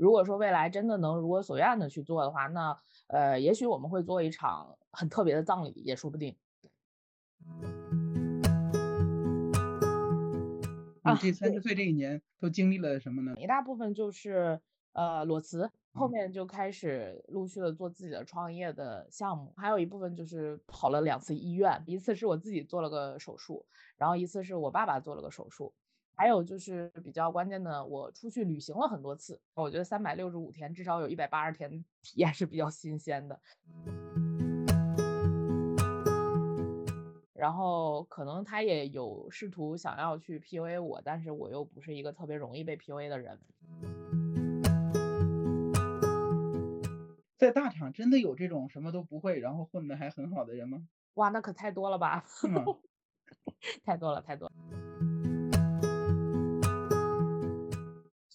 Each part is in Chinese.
如果说未来真的能如我所愿的去做的话，那呃，也许我们会做一场很特别的葬礼，也说不定。你这三十岁这一年都经历了什么呢？一大部分就是呃裸辞，后面就开始陆续的做自己的创业的项目，还有一部分就是跑了两次医院，一次是我自己做了个手术，然后一次是我爸爸做了个手术，还有就是比较关键的，我出去旅行了很多次，我觉得三百六十五天至少有一百八十天体验是比较新鲜的。然后可能他也有试图想要去 PUA 我，但是我又不是一个特别容易被 PUA 的人。在大厂真的有这种什么都不会，然后混得还很好的人吗？哇，那可太多了吧！太多了，太多了。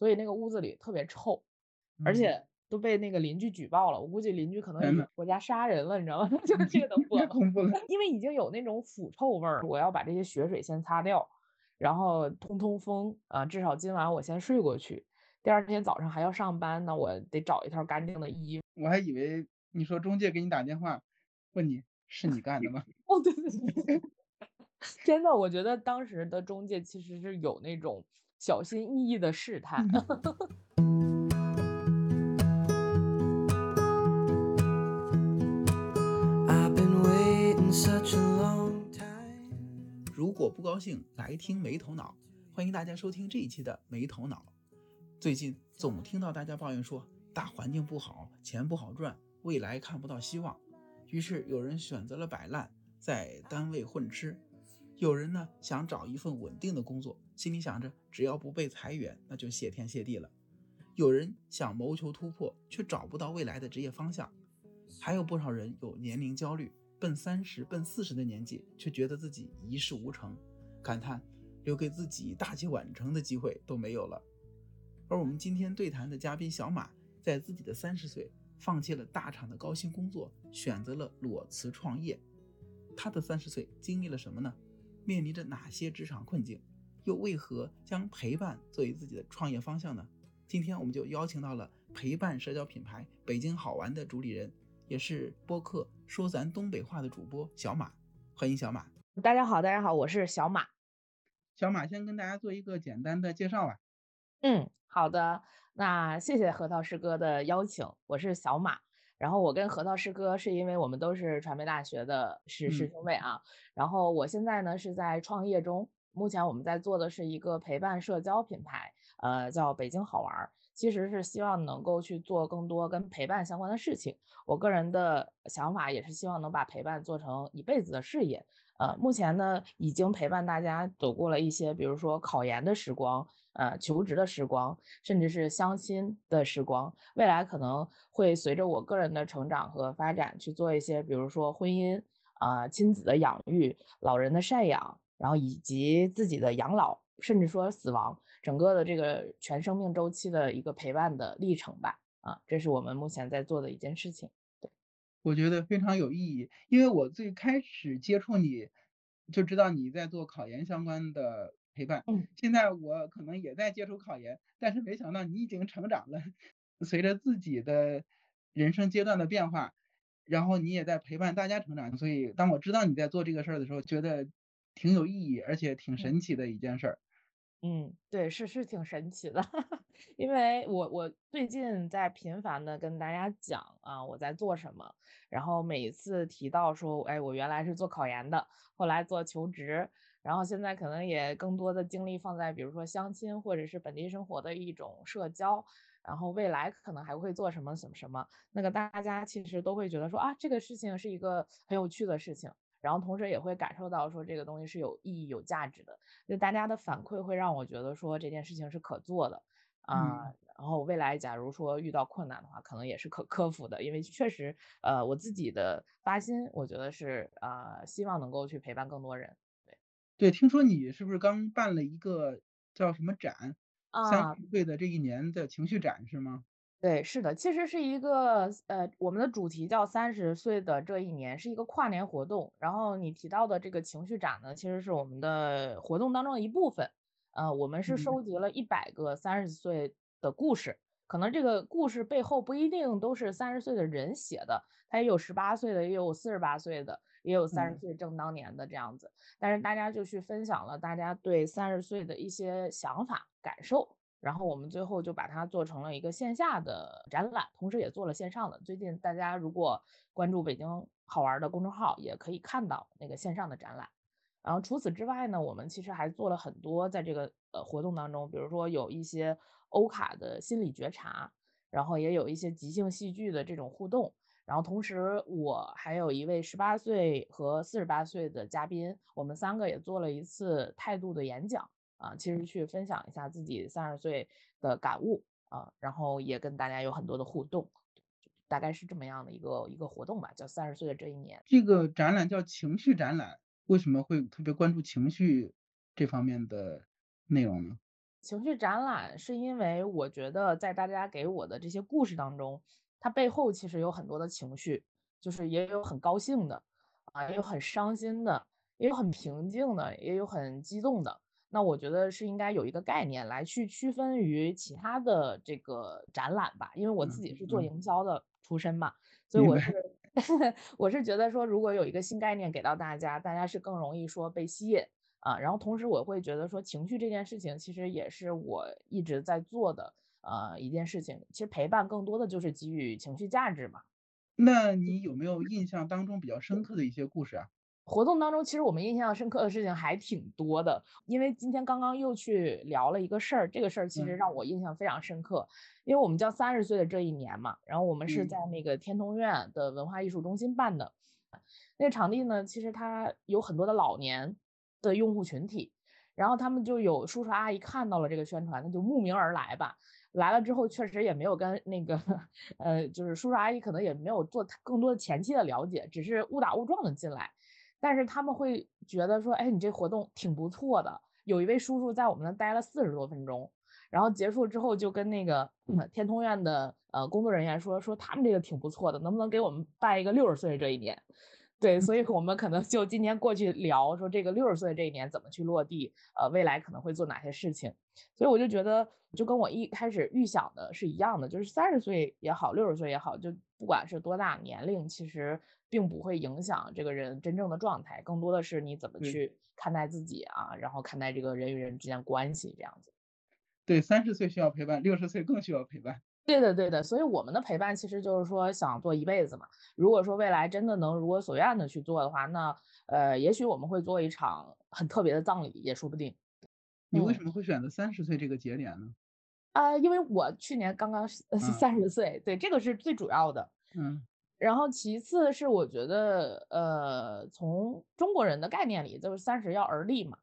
所以那个屋子里特别臭，而且。都被那个邻居举报了，我估计邻居可能国家杀人了，你知道吗？就这个能播吗？因为已经有那种腐臭味儿，我要把这些血水先擦掉，然后通通风啊，至少今晚我先睡过去，第二天早上还要上班，呢我得找一套干净的衣服。我还以为你说中介给你打电话问你是你干的吗？哦，对对对，真的，我觉得当时的中介其实是有那种小心翼翼的试探。如果不高兴，来听没头脑。欢迎大家收听这一期的没头脑。最近总听到大家抱怨说大环境不好，钱不好赚，未来看不到希望。于是有人选择了摆烂，在单位混吃；有人呢想找一份稳定的工作，心里想着只要不被裁员，那就谢天谢地了。有人想谋求突破，却找不到未来的职业方向。还有不少人有年龄焦虑。奔三十、奔四十的年纪，却觉得自己一事无成，感叹留给自己大器晚成的机会都没有了。而我们今天对谈的嘉宾小马，在自己的三十岁，放弃了大厂的高薪工作，选择了裸辞创业。他的三十岁经历了什么呢？面临着哪些职场困境？又为何将陪伴作为自己的创业方向呢？今天我们就邀请到了陪伴社交品牌北京好玩的主理人。也是播客说咱东北话的主播小马，欢迎小马。大家好，大家好，我是小马。小马先跟大家做一个简单的介绍吧。嗯，好的。那谢谢核桃师哥的邀请，我是小马。然后我跟核桃师哥是因为我们都是传媒大学的师师兄妹啊。然后我现在呢是在创业中，目前我们在做的是一个陪伴社交品牌，呃，叫北京好玩。其实是希望能够去做更多跟陪伴相关的事情。我个人的想法也是希望能把陪伴做成一辈子的事业。呃，目前呢，已经陪伴大家走过了一些，比如说考研的时光，呃，求职的时光，甚至是相亲的时光。未来可能会随着我个人的成长和发展去做一些，比如说婚姻啊、亲子的养育、老人的赡养，然后以及自己的养老，甚至说死亡。整个的这个全生命周期的一个陪伴的历程吧，啊，这是我们目前在做的一件事情。对，我觉得非常有意义，因为我最开始接触你，就知道你在做考研相关的陪伴。嗯，现在我可能也在接触考研，但是没想到你已经成长了，随着自己的人生阶段的变化，然后你也在陪伴大家成长。所以当我知道你在做这个事儿的时候，觉得挺有意义，而且挺神奇的一件事儿。嗯，对，是是挺神奇的，因为我我最近在频繁的跟大家讲啊，我在做什么，然后每次提到说，哎，我原来是做考研的，后来做求职，然后现在可能也更多的精力放在比如说相亲或者是本地生活的一种社交，然后未来可能还会做什么什么什么，那个大家其实都会觉得说啊，这个事情是一个很有趣的事情。然后同时也会感受到说这个东西是有意义、有价值的，就大家的反馈会让我觉得说这件事情是可做的啊。然后未来假如说遇到困难的话，可能也是可克服的，因为确实，呃，我自己的发心，我觉得是呃，希望能够去陪伴更多人。对，对，听说你是不是刚办了一个叫什么展？三十岁的这一年的情绪展是吗？对，是的，其实是一个呃，我们的主题叫三十岁的这一年，是一个跨年活动。然后你提到的这个情绪展呢，其实是我们的活动当中的一部分。呃，我们是收集了一百个三十岁的故事，可能这个故事背后不一定都是三十岁的人写的，他也有十八岁的，也有四十八岁的，也有三十岁正当年的这样子。但是大家就去分享了大家对三十岁的一些想法感受，然后我们最后就把它做成了一个线下的展览，同时也做了线上的。最近大家如果关注北京好玩的公众号，也可以看到那个线上的展览。然后除此之外呢，我们其实还做了很多在这个呃活动当中，比如说有一些。欧卡的心理觉察，然后也有一些即兴戏剧的这种互动，然后同时我还有一位十八岁和四十八岁的嘉宾，我们三个也做了一次态度的演讲啊，其实去分享一下自己三十岁的感悟啊，然后也跟大家有很多的互动，大概是这么样的一个一个活动吧，叫三十岁的这一年。这个展览叫情绪展览，为什么会特别关注情绪这方面的内容呢？情绪展览是因为我觉得在大家给我的这些故事当中，它背后其实有很多的情绪，就是也有很高兴的，啊，也有很伤心的，也有很平静的，也有很激动的。那我觉得是应该有一个概念来去区分于其他的这个展览吧，因为我自己是做营销的出身嘛，所以我是 我是觉得说，如果有一个新概念给到大家，大家是更容易说被吸引。啊，然后同时我会觉得说，情绪这件事情其实也是我一直在做的呃一件事情。其实陪伴更多的就是给予情绪价值嘛。那你有没有印象当中比较深刻的一些故事啊？活动当中，其实我们印象深刻的事情还挺多的。因为今天刚刚又去聊了一个事儿，这个事儿其实让我印象非常深刻。因为我们叫三十岁的这一年嘛，然后我们是在那个天通苑的文化艺术中心办的。那个场地呢，其实它有很多的老年。的用户群体，然后他们就有叔叔阿姨看到了这个宣传，那就慕名而来吧。来了之后，确实也没有跟那个，呃，就是叔叔阿姨可能也没有做更多的前期的了解，只是误打误撞的进来。但是他们会觉得说，哎，你这活动挺不错的。有一位叔叔在我们那待了四十多分钟，然后结束之后就跟那个天通苑的呃工作人员说，说他们这个挺不错的，能不能给我们办一个六十岁这一年？对，所以我们可能就今天过去聊说这个六十岁这一年怎么去落地，呃，未来可能会做哪些事情。所以我就觉得，就跟我一开始预想的是一样的，就是三十岁也好，六十岁也好，就不管是多大年龄，其实并不会影响这个人真正的状态，更多的是你怎么去看待自己啊，然后看待这个人与人之间关系这样子。对，三十岁需要陪伴，六十岁更需要陪伴。对的，对的，所以我们的陪伴其实就是说想做一辈子嘛。如果说未来真的能如我所愿的去做的话，那呃，也许我们会做一场很特别的葬礼，也说不定。你为什么会选择三十岁这个节点呢？啊，因为我去年刚刚三十岁，对，这个是最主要的。嗯。然后其次是我觉得，呃，从中国人的概念里，就是三十要而立嘛。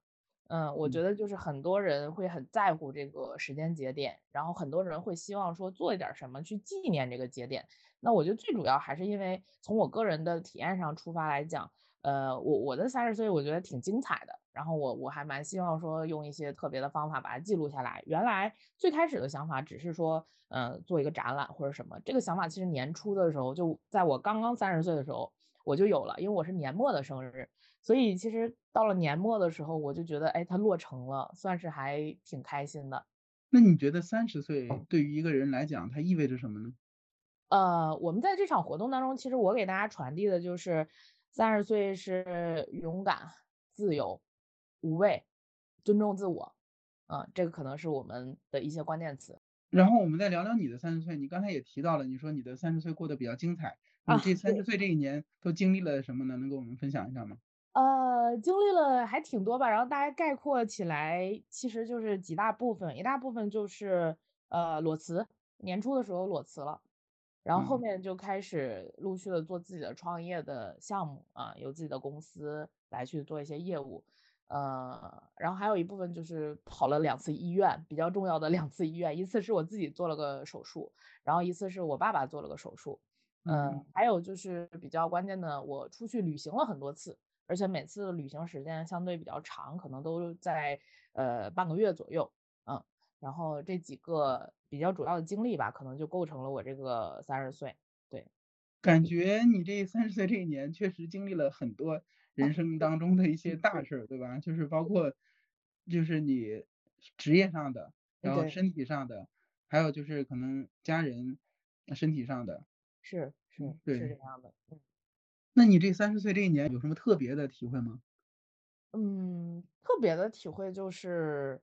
嗯，我觉得就是很多人会很在乎这个时间节点，然后很多人会希望说做一点什么去纪念这个节点。那我觉得最主要还是因为从我个人的体验上出发来讲，呃，我我的三十岁我觉得挺精彩的，然后我我还蛮希望说用一些特别的方法把它记录下来。原来最开始的想法只是说，呃，做一个展览或者什么，这个想法其实年初的时候就在我刚刚三十岁的时候我就有了，因为我是年末的生日。所以其实到了年末的时候，我就觉得，哎，它落成了，算是还挺开心的。那你觉得三十岁对于一个人来讲，它意味着什么呢？呃，我们在这场活动当中，其实我给大家传递的就是，三十岁是勇敢、自由、无畏、尊重自我，嗯，这个可能是我们的一些关键词。然后我们再聊聊你的三十岁，你刚才也提到了，你说你的三十岁过得比较精彩，你这三十岁这一年都经历了什么呢？能跟我们分享一下吗？呃，经历了还挺多吧，然后大家概括起来，其实就是几大部分，一大部分就是呃裸辞，年初的时候裸辞了，然后后面就开始陆续的做自己的创业的项目啊，有自己的公司来去做一些业务，呃，然后还有一部分就是跑了两次医院，比较重要的两次医院，一次是我自己做了个手术，然后一次是我爸爸做了个手术，嗯，还有就是比较关键的，我出去旅行了很多次。而且每次旅行时间相对比较长，可能都在呃半个月左右，嗯，然后这几个比较主要的经历吧，可能就构成了我这个三十岁。对，感觉你这三十岁这一年确实经历了很多人 生当中的一些大事儿，对吧？就是包括就是你职业上的，然后身体上的，还有就是可能家人身体上的，是是是这样的，嗯。那你这三十岁这一年有什么特别的体会吗？嗯，特别的体会就是，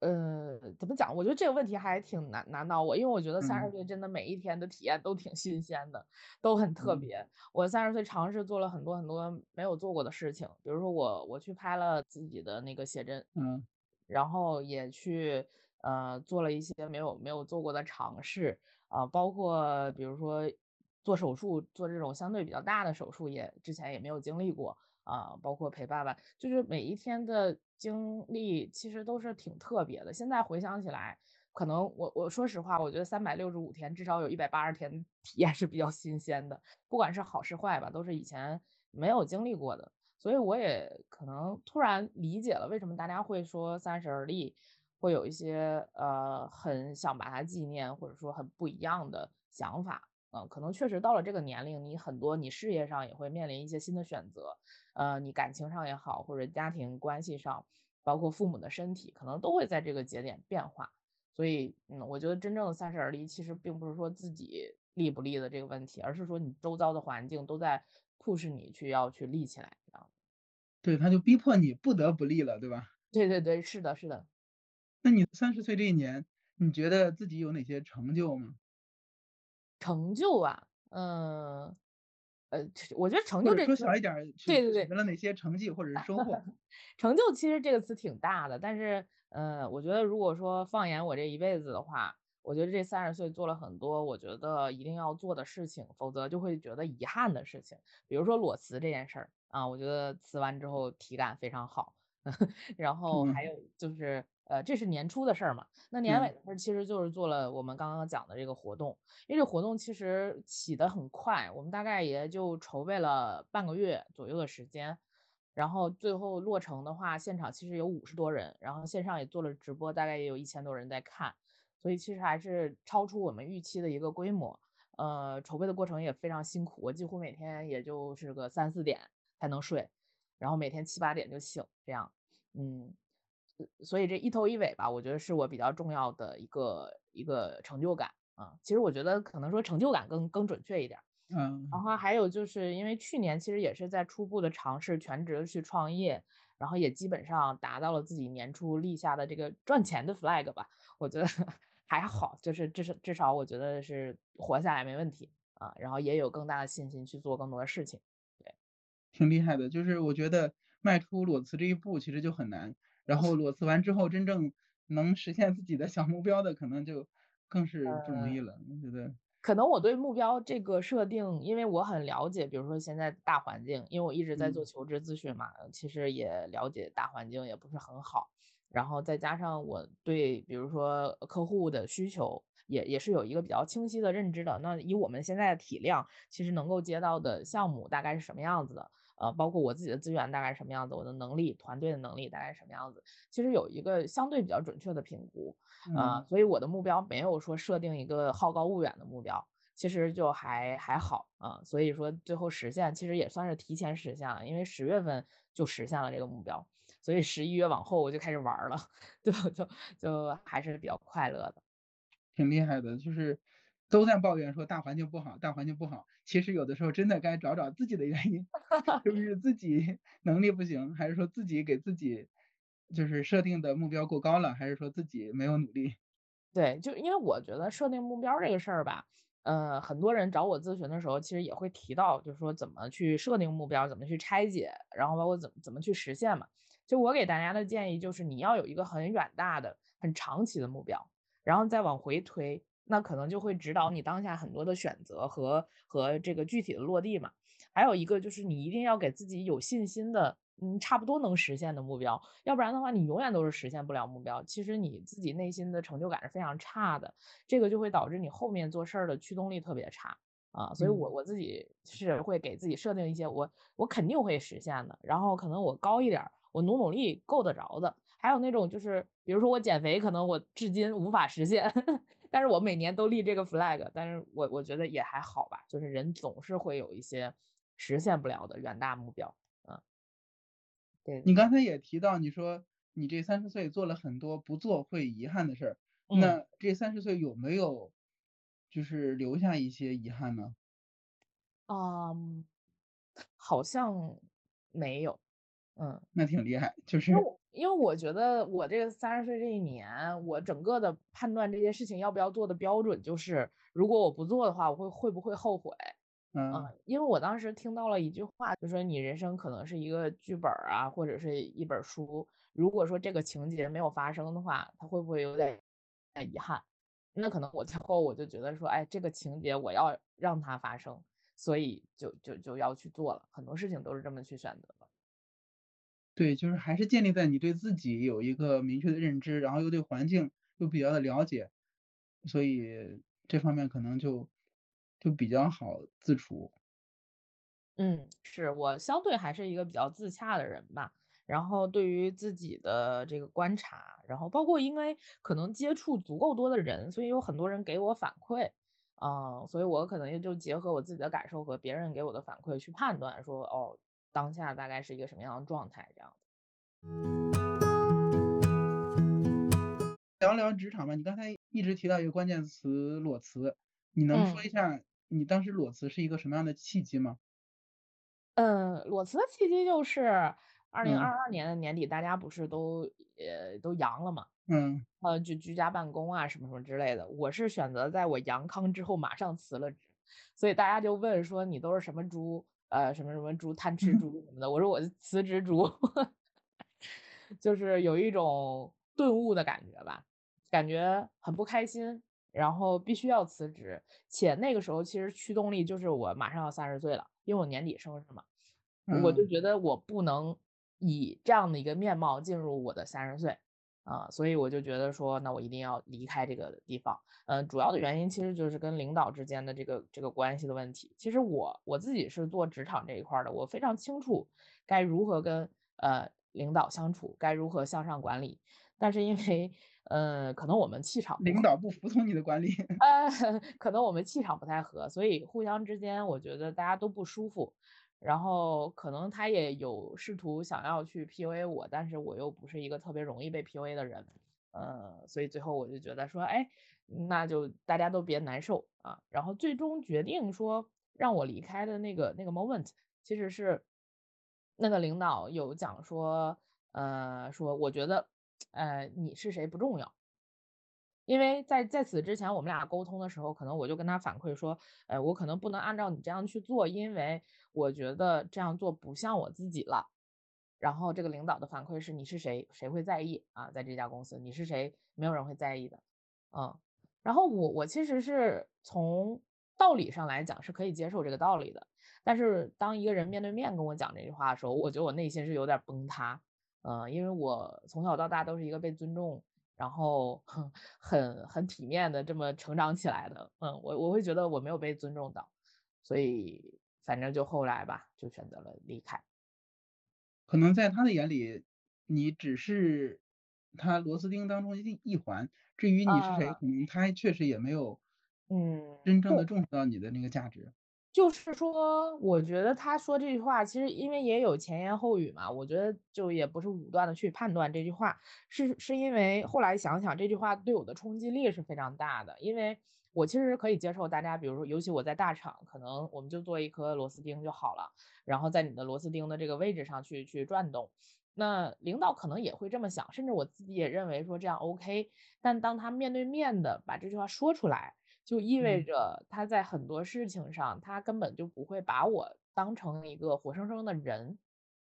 呃，怎么讲？我觉得这个问题还挺难难倒我，因为我觉得三十嗯岁真的每一天的体验都挺新鲜的，都很特嗯别。我三十岁尝试做了很多很多没有做过的事情，比如说我我去拍了自己的那个写真，嗯然后也去呃做了一些没有没有做过的尝试啊、包括比如说做手术，做这种相对比较大的手术也之前也没有经历过啊、包括陪爸爸，就是每一天的经历其实都是挺特别的。现在回想起来，可能我我说实话，我觉得三百六十五天至少有一百八十天体验是比较新鲜的，不管是好是坏吧，都是以前没有经历过的。所以我也可能突然理解了为什么大家会说三十而立，会有一些呃很想把它纪念，或者说很不一样的想法。呃，可能确实到了这个年龄，你很多你事业上也会面临一些新的选择，呃，你感情上也好，或者家庭关系上，包括父母的身体，可能都会在这个节点变化。所以，嗯，我觉得真正的三十而立，其实并不是说自己立不立的这个问题，而是说你周遭的环境都在 push 你去要去立起来，这样。对，他就逼迫你不得不立了，对吧？对对对，是的，是的。那你三十岁这一年，你觉得自己有哪些成就吗？成就啊，嗯，呃，我觉得成就这说小一点对对对，取得了哪些成绩或者是收获？成就其实这个词挺大的，但是，呃，我觉得如果说放眼我这一辈子的话，我觉得这三十岁做了很多我觉得一定要做的事情，否则就会觉得遗憾的事情。比如说裸辞这件事儿啊，我觉得辞完之后体感非常好。然后还嗯有就是，呃，这是年初的事儿嘛，那年尾嗯的事儿其实就是做了我们刚刚讲的这个活动。因为这活动其实起得很快，我们大概也就筹备了半个月左右的时间，然后最后落成的话，现场其实有五十多人，然后线上也做了直播，大概也有一千多人在看，所以其实还是超出我们预期的一个规模。呃，筹备的过程也非常辛苦，我几乎每天也就是个三四点才能睡，然后每天七八点就醒，这样，嗯。呃所以这一头一尾吧，我觉得是我比较重要的一个一个成就感啊。其实我觉得可能说成就感更更准确一点嗯。然嗯，后还有就是因为去年其实也是在初步的尝试全职地去创业，然后也基本上达到了自己年初立下的这个赚钱的 flag 吧，我觉得 还好，就是至少至少我觉得是活下来没问题啊，然后也有更大的信心去做更多的事情。对，挺厉害的。就是我觉得迈出裸辞这一步其实就很难，然后裸辞完之后，真正能实现自己的小目标的，可能就更是不容易呃了。我觉得，可能我对目标这个设定，因为我很了解，比如说现在大环境，因为我一直在做嗯求职咨询嘛，其实也了解大环境也不是很好。然后再加上我对比如说客户的需求也也是有一个比较清晰的认知的。那以我们现在的体量，其实能够接到的项目大概是什么样子的？呃，包括我自己的资源大概是什么样子，我的能力、团队的能力大概什么样子，其实有一个相对比较准确的评估。呃，嗯，所以我的目标没有说设定一个好高骛远的目标，其实就还还好啊。所以说最后实现其实也算是提前实现了，因为十月份就实现了这个目标，所以十一月往后我就开始玩儿了，就就就还是比较快乐的。挺厉害的。就是都在抱怨说大环境不好，大环境不好。其实有的时候真的该找找自己的原因，是不是自己能力不行，还是说自己给自己就是设定的目标过高了，还是说自己没有努力？对，就因为我觉得设定目标这个事儿吧，呃，很多人找我咨询的时候，其实也会提到，就是说怎么去设定目标，怎么去拆解，然后包括怎么怎么去实现嘛。就我给大家的建议就是，你要有一个很远大的、很长期的目标，然后再往回推，那可能就会指导你当下很多的选择和和这个具体的落地嘛。还有一个就是你一定要给自己有信心的，嗯，差不多能实现的目标，要不然的话，你永远都是实现不了目标。其实你自己内心的成就感是非常差的，这个就会导致你后面做事儿的驱动力特别差啊。所以我嗯。我自己是会给自己设定一些我我肯定会实现的，然后可能我高一点儿，我努努力够得着的。还有那种就是比如说我减肥，可能我至今无法实现，但是我每年都立这个 flag，但是我我觉得也还好吧，就是人总是会有一些实现不了的远大目标，嗯，对，你刚才也提到，你说你这三十岁做了很多不做会遗憾的事儿，那这三十岁有没有就是留下一些遗憾呢？嗯，好像没有。嗯，那挺厉害，就是因为我觉得我这个三十岁这一年，我整个的判断这些事情要不要做的标准就是，如果我不做的话，我会会不会后悔？嗯，因为我当时听到了一句话，就说你人生可能是一个剧本啊，或者是一本书。如果说这个情节没有发生的话，它会不会有点遗憾？那可能我最后我就觉得说，哎，这个情节我要让它发生，所以就就就要去做了。很多事情都是这么去选择的。对，就是还是建立在你对自己有一个明确的认知，然后又对环境又比较的了解，所以这方面可能就就比较好自处。嗯，是我相对还是一个比较自洽的人吧。然后对于自己的这个观察，然后包括因为可能接触足够多的人，所以有很多人给我反馈，啊，所以我可能也就结合我自己的感受和别人给我的反馈去判断说，哦。当下大概是一个什么样的状态？这样聊聊职场吧。你刚才一直提到一个关键词裸辞，你能说一下你当时裸辞是一个什么样的契机吗？嗯，裸辞的契机就是二零二二年的年底，大家不是都呃都阳了嘛？嗯，呃，就居家办公啊什么什么之类的。我是选择在我阳康之后马上辞了职，所以大家就问说你都是什么猪？呃，什么什么猪贪吃猪什么的，我说我是辞职猪，就是有一种顿悟的感觉吧，感觉很不开心，然后必须要辞职，且那个时候其实驱动力就是我马上要三十岁了，因为我年底生日嘛，我就觉得我不能以这样的一个面貌进入我的三十岁。啊，所以我就觉得说，那我一定要离开这个地方。嗯，主要的原因其实就是跟领导之间的这个这个关系的问题。其实我我自己是做职场这一块的，我非常清楚该如何跟呃领导相处，该如何向上管理。但是因为呃，可能我们气场领导不服从你的管理，呃，可能我们气场不太合，所以互相之间我觉得大家都不舒服。然后可能他也有试图想要去 PUA 我，但是我又不是一个特别容易被 PUA 的人，呃，所以最后我就觉得说，哎，那就大家都别难受啊。然后最终决定说让我离开的那个那个 moment，其实是那个领导有讲说，呃，说我觉得，呃，你是谁不重要。因为在在此之前，我们俩沟通的时候，可能我就跟他反馈说，呃，我可能不能按照你这样去做，因为我觉得这样做不像我自己了。然后这个领导的反馈是，你是谁？谁会在意啊？在这家公司，你是谁？没有人会在意的。嗯，然后我我其实是从道理上来讲是可以接受这个道理的，但是当一个人面对面跟我讲这句话的时候，我觉得我内心是有点崩塌。嗯，因为我从小到大都是一个被尊重。然后很很很体面的这么成长起来的，嗯，我我会觉得我没有被尊重到，所以反正就后来吧，就选择了离开。可能在他的眼里，你只是他螺丝钉当中一一环，至于你是谁，可能他确实也没有，嗯，真正的重视到你的那个价值。就是说，我觉得他说这句话，其实因为也有前言后语嘛，我觉得就也不是武断的去判断这句话，是是因为后来想想这句话对我的冲击力是非常大的，因为我其实可以接受大家，比如说，尤其我在大厂，可能我们就做一颗螺丝钉就好了，然后在你的螺丝钉的这个位置上去去转动，那领导可能也会这么想，甚至我自己也认为说这样 OK，但当他面对面的把这句话说出来。就意味着他在很多事情上，他根本就不会把我当成一个活生生的人，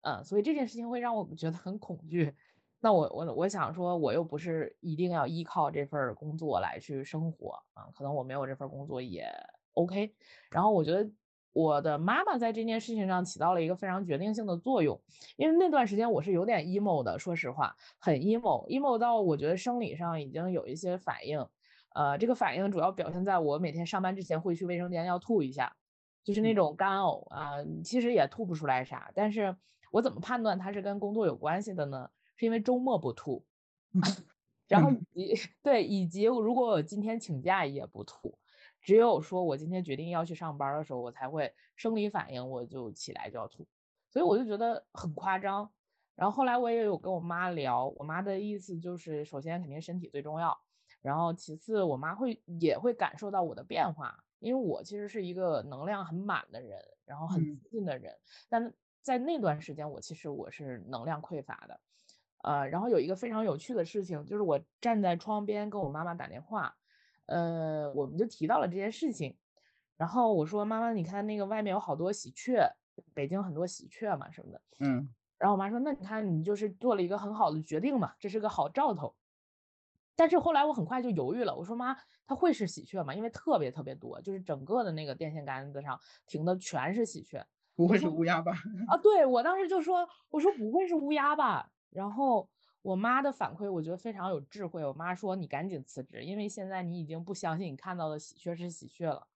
嗯，所以这件事情会让我觉得很恐惧。那我我我想说，我又不是一定要依靠这份工作来去生活啊，可能我没有这份工作也 OK。然后我觉得我的妈妈在这件事情上起到了一个非常决定性的作用，因为那段时间我是有点 emo 的，说实话，很 emo，emo 到我觉得生理上已经有一些反应。呃，这个反应主要表现在我每天上班之前会去卫生间要吐一下，就是那种干呕啊，其实也吐不出来啥。但是我怎么判断它是跟工作有关系的呢？是因为周末不吐，然后以及 对，以及如果我今天请假也不吐，只有说我今天决定要去上班的时候，我才会生理反应，我就起来就要吐。所以我就觉得很夸张。然后后来我也有跟我妈聊，我妈的意思就是，首先肯定身体最重要。然后其次我妈会也会感受到我的变化，因为我其实是一个能量很满的人，然后很嗯自信的人，但在那段时间我其实我是能量匮乏的。呃，然后有一个非常有趣的事情，就是我站在窗边跟我妈妈打电话，呃，我们就提到了这件事情，然后我说妈妈，你看那个外面有好多喜鹊，北京很多喜鹊嘛什么的，嗯然后我妈说，那你看你就是做了一个很好的决定嘛，这是个好兆头。但是后来我很快就犹豫了，我说妈，它会是喜鹊吗？因为特别特别多，就是整个的那个电线杆子上停的全是喜鹊。不会是乌鸦吧？啊，对，我当时就说，我说不会是乌鸦吧？然后我妈的反馈我觉得非常有智慧，我妈说你赶紧辞职，因为现在你已经不相信你看到的喜鹊是喜鹊了。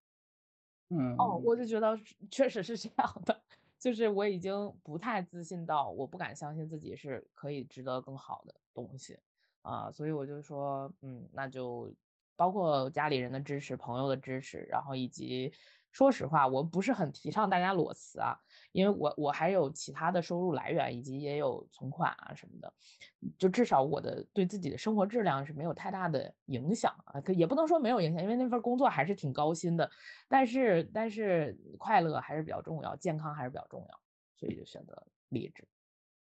嗯哦，我就觉得确实是这样的，就是我已经不太自信到我不敢相信自己是可以值得更好的东西啊，所以我就说，嗯，那就包括家里人的支持、朋友的支持，然后以及说实话，我不是很提倡大家裸辞啊，因为我我还有其他的收入来源，以及也有存款啊什么的，就至少我的对自己的生活质量是没有太大的影响啊，可也不能说没有影响，因为那份工作还是挺高薪的，但是但是快乐还是比较重要，健康还是比较重要，所以就选择离职。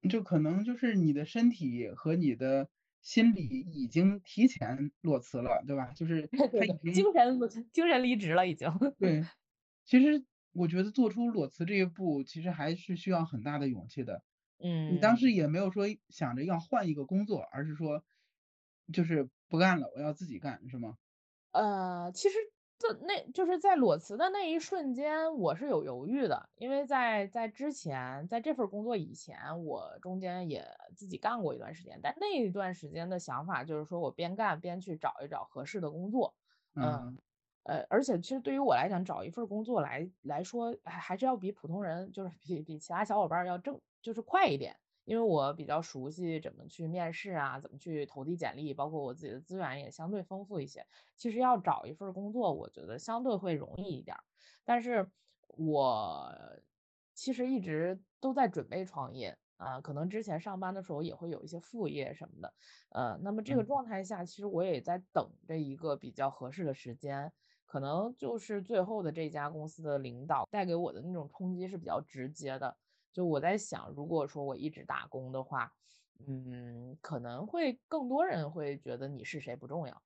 就可能就是你的身体和你的心里已经提前裸辞了，对吧？就是他已经精神精神离职了已经。对，其实我觉得做出裸辞这一步，其实还是需要很大的勇气的。嗯你当嗯。时也没有说想着要换一个工作，而是说就是不干了，我要自己干，是吗？呃，其实这那就是在裸辞的那一瞬间，我是有犹豫的，因为在在之前，在这份工作以前，我中间也自己干过一段时间，但那一段时间的想法就是说我边干边去找一找合适的工作，嗯。嗯呃，而且其实对于我来讲，找一份工作来来说，还还是要比普通人，就是比比其他小伙伴儿要挣，就是快一点。因为我比较熟悉怎么去面试啊，怎么去投递简历，包括我自己的资源也相对丰富一些。其实要找一份工作，我觉得相对会容易一点儿。但是我其实一直都在准备创业啊，可能之前上班的时候也会有一些副业什么的。呃，那么这个嗯状态下，其实我也在等着一个比较合适的时间。可能就是最后的这家公司的领导带给我的那种冲击是比较直接的。就我在想，如果说我一直打工的话，嗯，可能会更多人会觉得你是谁不重要。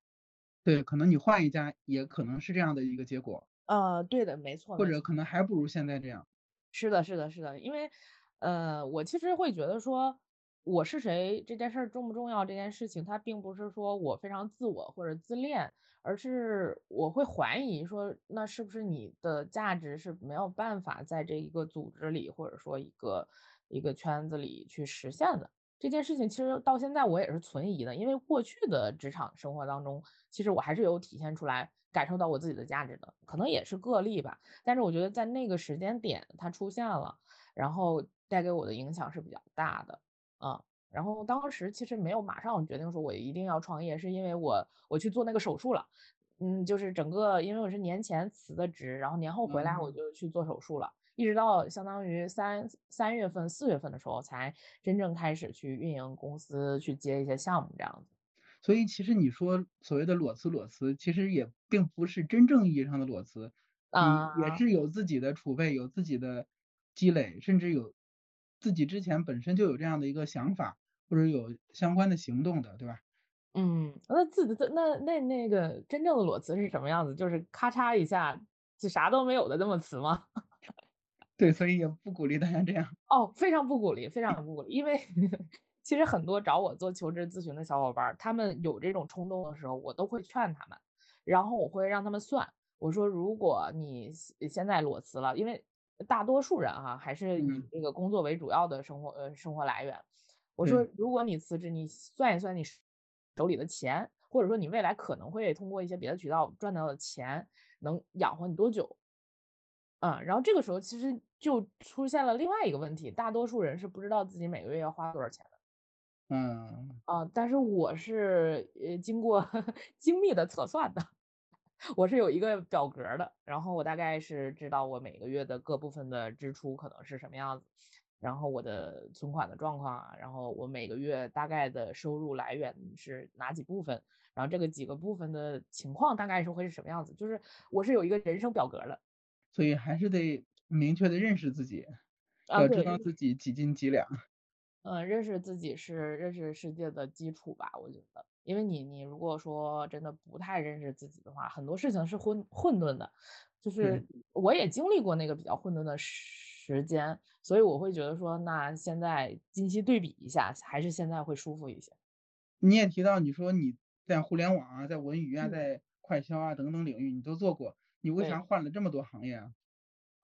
对，可能你换一家也可能是这样的一个结果，呃，对的，没错，或者可能还不如现在这样。是的，是的，是的，因为，呃，我其实会觉得说，我是谁这件事儿重不重要这件事情，它并不是说我非常自我或者自恋，而是我会怀疑说，那是不是你的价值是没有办法在这一个组织里，或者说一个一个圈子里去实现的。这件事情其实到现在我也是存疑的，因为过去的职场生活当中，其实我还是有体现出来，感受到我自己的价值的，可能也是个例吧。但是我觉得在那个时间点它出现了，然后带给我的影响是比较大的，啊。然后当时其实没有马上决定说我一定要创业，是因为我我去做那个手术了，嗯，就是整个因为我是年前辞的职，然后年后回来我嗯就去做手术了，一直到相当于三三月份、四月份的时候才真正开始去运营公司，去接一些项目这样子。所以其实你说所谓的裸辞，裸辞其实也并不是真正意义上的裸辞，嗯也啊。是有自己的储备，有自己的积累，甚至有自己之前本身就有这样的一个想法，或者有相关的行动的，对吧？嗯，那自的那那那个真正的裸辞是什么样子？就是咔嚓一下就啥都没有的这么辞吗？对，所以也不鼓励大家这样。哦，非常不鼓励，非常不鼓励，因为 其实很多找我做求职咨询的小伙伴，他们有这种冲动的时候，我都会劝他们，然后我会让他们算，我说如果你现现在裸辞了，因为大多数人哈、还是以嗯，这个工作为主要的生活呃生活来源，我说，如果你辞职，你算一算你手里的钱，或者说你未来可能会通过一些别的渠道赚到的钱，能养活你多久？嗯，然后这个时候其实就出现了另外一个问题，大多数人是不知道自己每个月要花多少钱的。嗯，啊，但是我是呃经过 精密的测算的，我是有一个表格儿的，然后我大概是知道我每个月的各部分的支出可能是什么样子，然后我的存款的状况啊，然后我每个月大概的收入来源是哪几部分，然后这个几个部分的情况大概是会是什么样子，就是我是有一个人生表格的。所以还是得明确的认识自己，啊，要知，道自己几斤几两。嗯，认识自己是认识世界的基础吧，我觉得，因为你你如果说真的不太认识自己的话，很多事情是混混沌的，就，是我也经历过那个比较混沌的时间，所以我会觉得说，那现在近期对比一下，还是现在会舒服一些。你也提到你说你在互联网啊，在文娱啊，嗯，在快销啊等等领域你都做过，你为啥。换了这么多行业啊？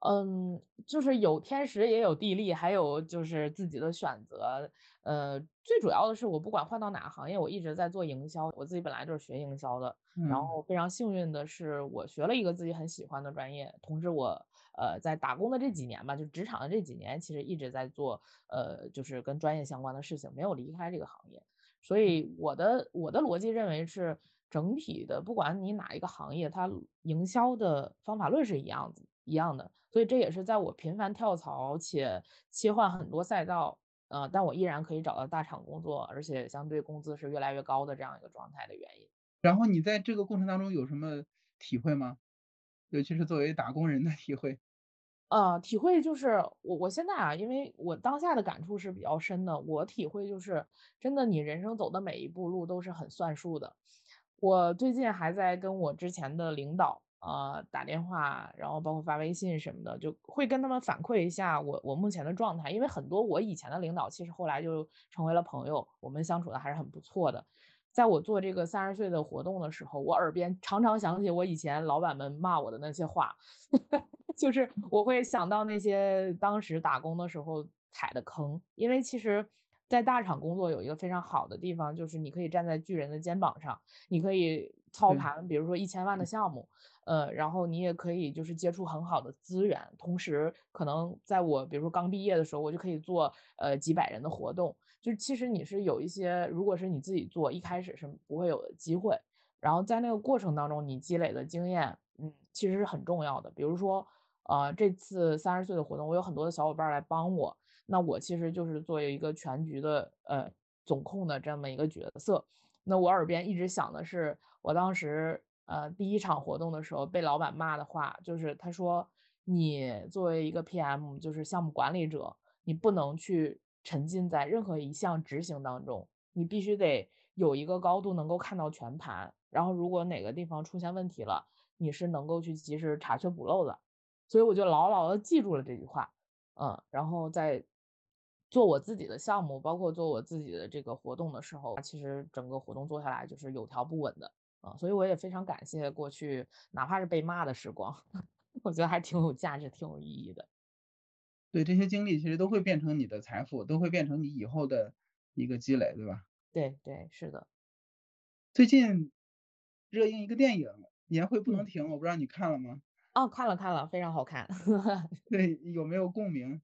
嗯，就是有天时也有地利，还有就是自己的选择。呃，最主要的是我不管换到哪个行业，我一直在做营销。我自己本来就是学营销的，然嗯，后非常幸运的是，我学了一个自己很喜欢的专业，同时我呃在打工的这几年吧，就职场的这几年，其实一直在做呃就是跟专业相关的事情，没有离开这个行业。所以我的我的逻辑认为是整体的，不管你哪一个行业，它营销的方法论是一样子一样的。所以这也是在我频繁跳槽且切换很多赛道，呃，但我依然可以找到大厂工作，而且相对工资是越来越高的这样一个状态的原因。然后你在这个过程当中有什么体会吗？尤其是作为打工人的体会。呃，体会就是我我现在啊，因为我当下的感触是比较深的，我体会就是真的，你人生走的每一步路都是很算数的。我最近还在跟我之前的领导呃打电话，然后包括发微信什么的，就会跟他们反馈一下我我目前的状态，因为很多我以前的领导其实后来就成为了朋友，我们相处的还是很不错的。在我做这个三十岁的活动的时候，我耳边常常想起我以前老板们骂我的那些话。就是我会想到那些当时打工的时候踩的坑，因为其实在大厂工作有一个非常好的地方，就是你可以站在巨人的肩膀上，你可以操，盘，比如说一千万的项目，呃，然后你也可以就是接触很好的资源，同时可能在我比如说刚毕业的时候，我就可以做呃几百人的活动，就其实你是有一些，如果是你自己做，一开始是不会有的机会，然后在那个过程当中，你积累的经验，嗯，其实是很重要的。比如说，呃，这次三十岁的活动，我有很多的小伙伴来帮我，那我其实就是作为一个全局的呃总控的这么一个角色。那我耳边一直想的是，我当时呃第一场活动的时候被老板骂的话，就是他说你作为一个 PM，就是项目管理者，你不能去沉浸在任何一项执行当中，你必须得有一个高度能够看到全盘，然后如果哪个地方出现问题了，你是能够去及时查缺补漏的。所以我就牢牢的记住了这句话，嗯，然后在做我自己的项目，包括做我自己的这个活动的时候，其实整个活动做下来就是有条不紊的，啊，所以我也非常感谢过去哪怕是被骂的时光，我觉得还挺有价值、挺有意义的。对，这些经历其实都会变成你的财富，都会变成你以后的一个积累，对吧？对对，是的，最近热映一个电影《年会不能嗯，停》，我不知道你看了吗？哦，看了看了，非常好看。对，有没有共鸣？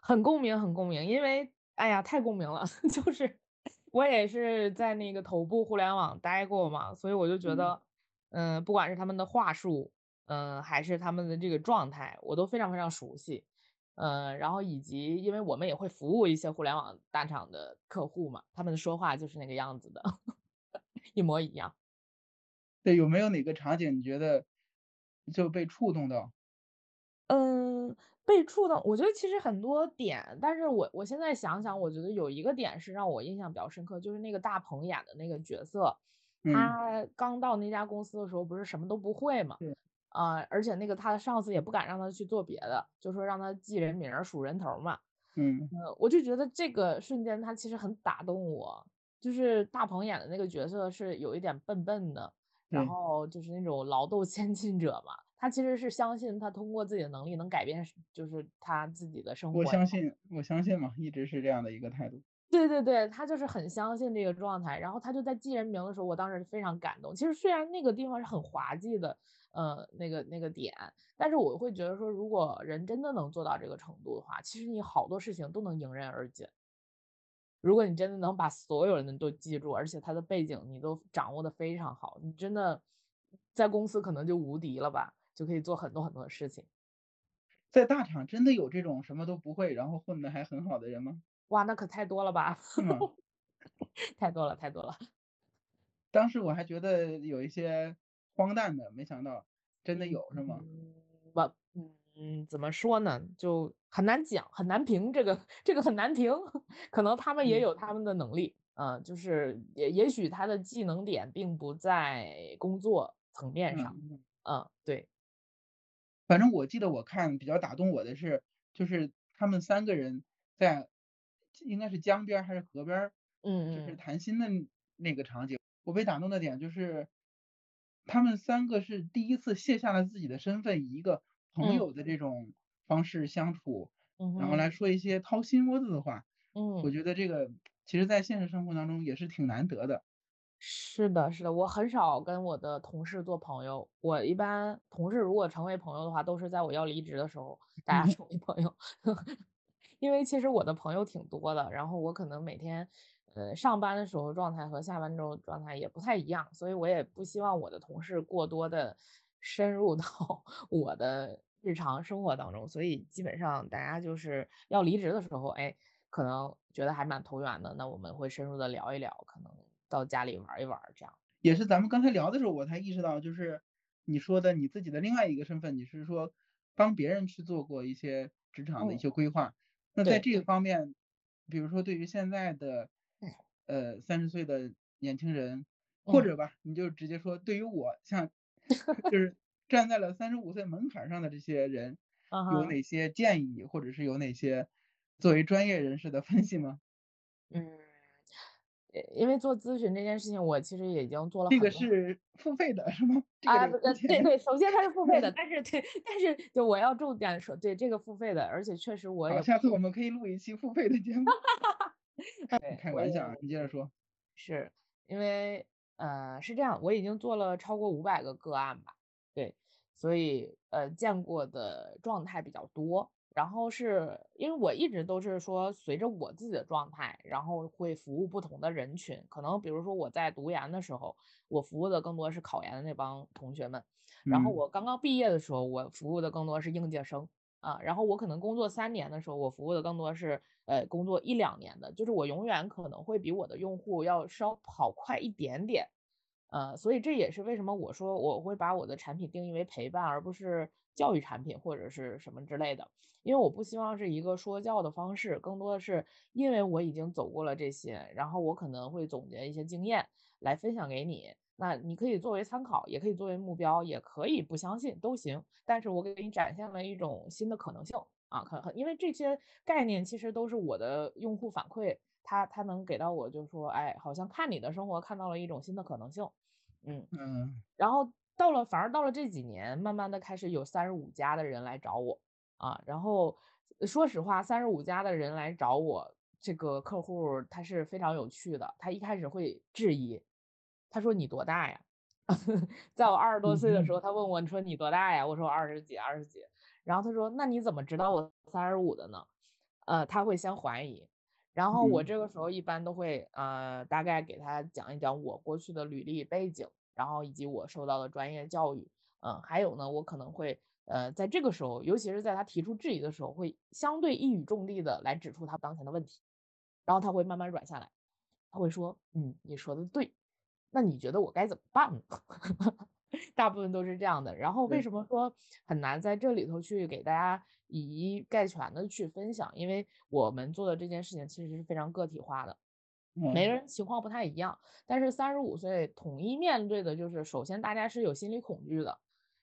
很共鸣，很共鸣，因为哎呀，太共鸣了，就是我也是在那个头部互联网待过嘛，所以我就觉嗯，得，嗯，不管是他们的话术，嗯，还是他们的这个状态，我都非常非常熟悉。嗯，然后以及因为我们也会服务一些互联网大厂的客户嘛，他们的说话就是那个样子的，一模一样。对，有没有哪个场景你觉得就被触动到？嗯，被触动，我觉得其实很多点，但是我我现在想想，我觉得有一个点是让我印象比较深刻，就是那个大鹏演的那个角色，嗯，他刚到那家公司的时候，不是什么都不会嘛，是，啊、而且那个他的上司也不敢让他去做别的，就说让他记人名儿数人头儿嘛，嗯，呃，我就觉得这个瞬间他其实很打动我，就是大鹏演的那个角色是有一点笨笨的，然，后就是那种劳动先进者嘛，他其实是相信他通过自己的能力能改变就是他自己的生活我。相信，我相信嘛，一直是这样的一个态度。对对对，他就是很相信这个状态，然后他就在记人名的时候，我当时非常感动。其实虽然那个地方是很滑稽的，呃，那个那个点，但是我会觉得说，如果人真的能做到这个程度的话，其实你好多事情都能迎刃而解。如果你真的能把所有人都记住，而且他的背景你都掌握的非常好，你真的在公司可能就无敌了吧，就可以做很多很多的事情。在大厂真的有这种什么都不会，然后混得还很好的人吗？哇，那可太多了吧？太多了，太多了。当时我还觉得有一些荒诞的，没想到真的有，是吗？我嗯，怎么说呢？就很难讲，很难评，这个这个很难评。可能他们也有他们的能力，嗯，就是也也许他的技能点并不在工作层面上，嗯，对。反正我记得我看比较打动我的是，就是他们三个人在应该是江边还是河边，嗯就是谈心的那个场景。我被打动的点就是，他们三个是第一次卸下了自己的身份，以一个朋友的这种方式相处，然后来说一些掏心窝子的话。嗯，我觉得这个其实在现实生活当中也是挺难得的。是的，是的，我很少跟我的同事做朋友。我一般同事如果成为朋友的话，都是在我要离职的时候，大家 成为朋友。因为其实我的朋友挺多的，然后我可能每天，呃，上班的时候状态和下班之后状态也不太一样，所以我也不希望我的同事过多的深入到 我的日常生活当中。所以基本上大家就是要离职的时候，哎，可能觉得还蛮投缘的，那我们会深入的聊一聊，可能。到家里玩一玩，这样也是咱们刚才聊的时候，我才意识到，就是你说的你自己的另外一个身份，你是说帮别人去做过一些职场的一些规划。那在这个方面，比如说对于现在的呃三十岁的年轻人，或者吧，你就直接说，对于我像就是站在了三十五岁门槛上的这些人，有哪些建议，或者是有哪些作为专业人士的分析吗？嗯。因为做咨询这件事情，我其实已经做了。这个是付费的，是吗？啊，对对，首先它是付费的，但是对，但是就我要重点说，对这个付费的，而且确实我也。下次我们可以录一期付费的节目。开玩笑，你接着说。是因为呃是这样，我已经做了超过五百个个案吧，对，所以呃见过的状态比较多。然后是因为我一直都是说，随着我自己的状态，然后会服务不同的人群。可能比如说我在读研的时候，我服务的更多是考研的那帮同学们。然后我刚刚毕业的时候，我服务的更多是应届生啊。然后我可能工作三年的时候，我服务的更多是呃工作一两年的，就是我永远可能会比我的用户要稍跑快一点点。呃，所以这也是为什么我说我会把我的产品定义为陪伴，而不是教育产品或者是什么之类的。因为我不希望是一个说教的方式，更多的是因为我已经走过了这些，然后我可能会总结一些经验来分享给你。那你可以作为参考，也可以作为目标，也可以不相信都行。但是我给你展现了一种新的可能性啊，可很因为这些概念其实都是我的用户反馈，他他能给到我，就是说，哎，好像看你的生活看到了一种新的可能性，嗯嗯。然后到了，反而到了这几年，慢慢的开始有三十五家的人来找我。啊，然后说实话，三十五家的人来找我这个客户，他是非常有趣的。他一开始会质疑，他说你多大呀？在我二十多岁的时候，他问我，你说你多大呀？我说我二十几，二十几。然后他说，那你怎么知道我三十五的呢？呃，他会先怀疑。然后我这个时候一般都会呃大概给他讲一讲我过去的履历背景，然后以及我受到的专业教育。嗯，还有呢，我可能会。呃，在这个时候，尤其是在他提出质疑的时候，会相对一语中的的来指出他当前的问题，然后他会慢慢软下来，他会说，嗯，你说的对，那你觉得我该怎么办呢？大部分都是这样的。然后为什么说很难在这里头去给大家以一概全的去分享？因为我们做的这件事情其实是非常个体化的，每个人情况不太一样。但是三十五岁统一面对的就是，首先大家是有心理恐惧的。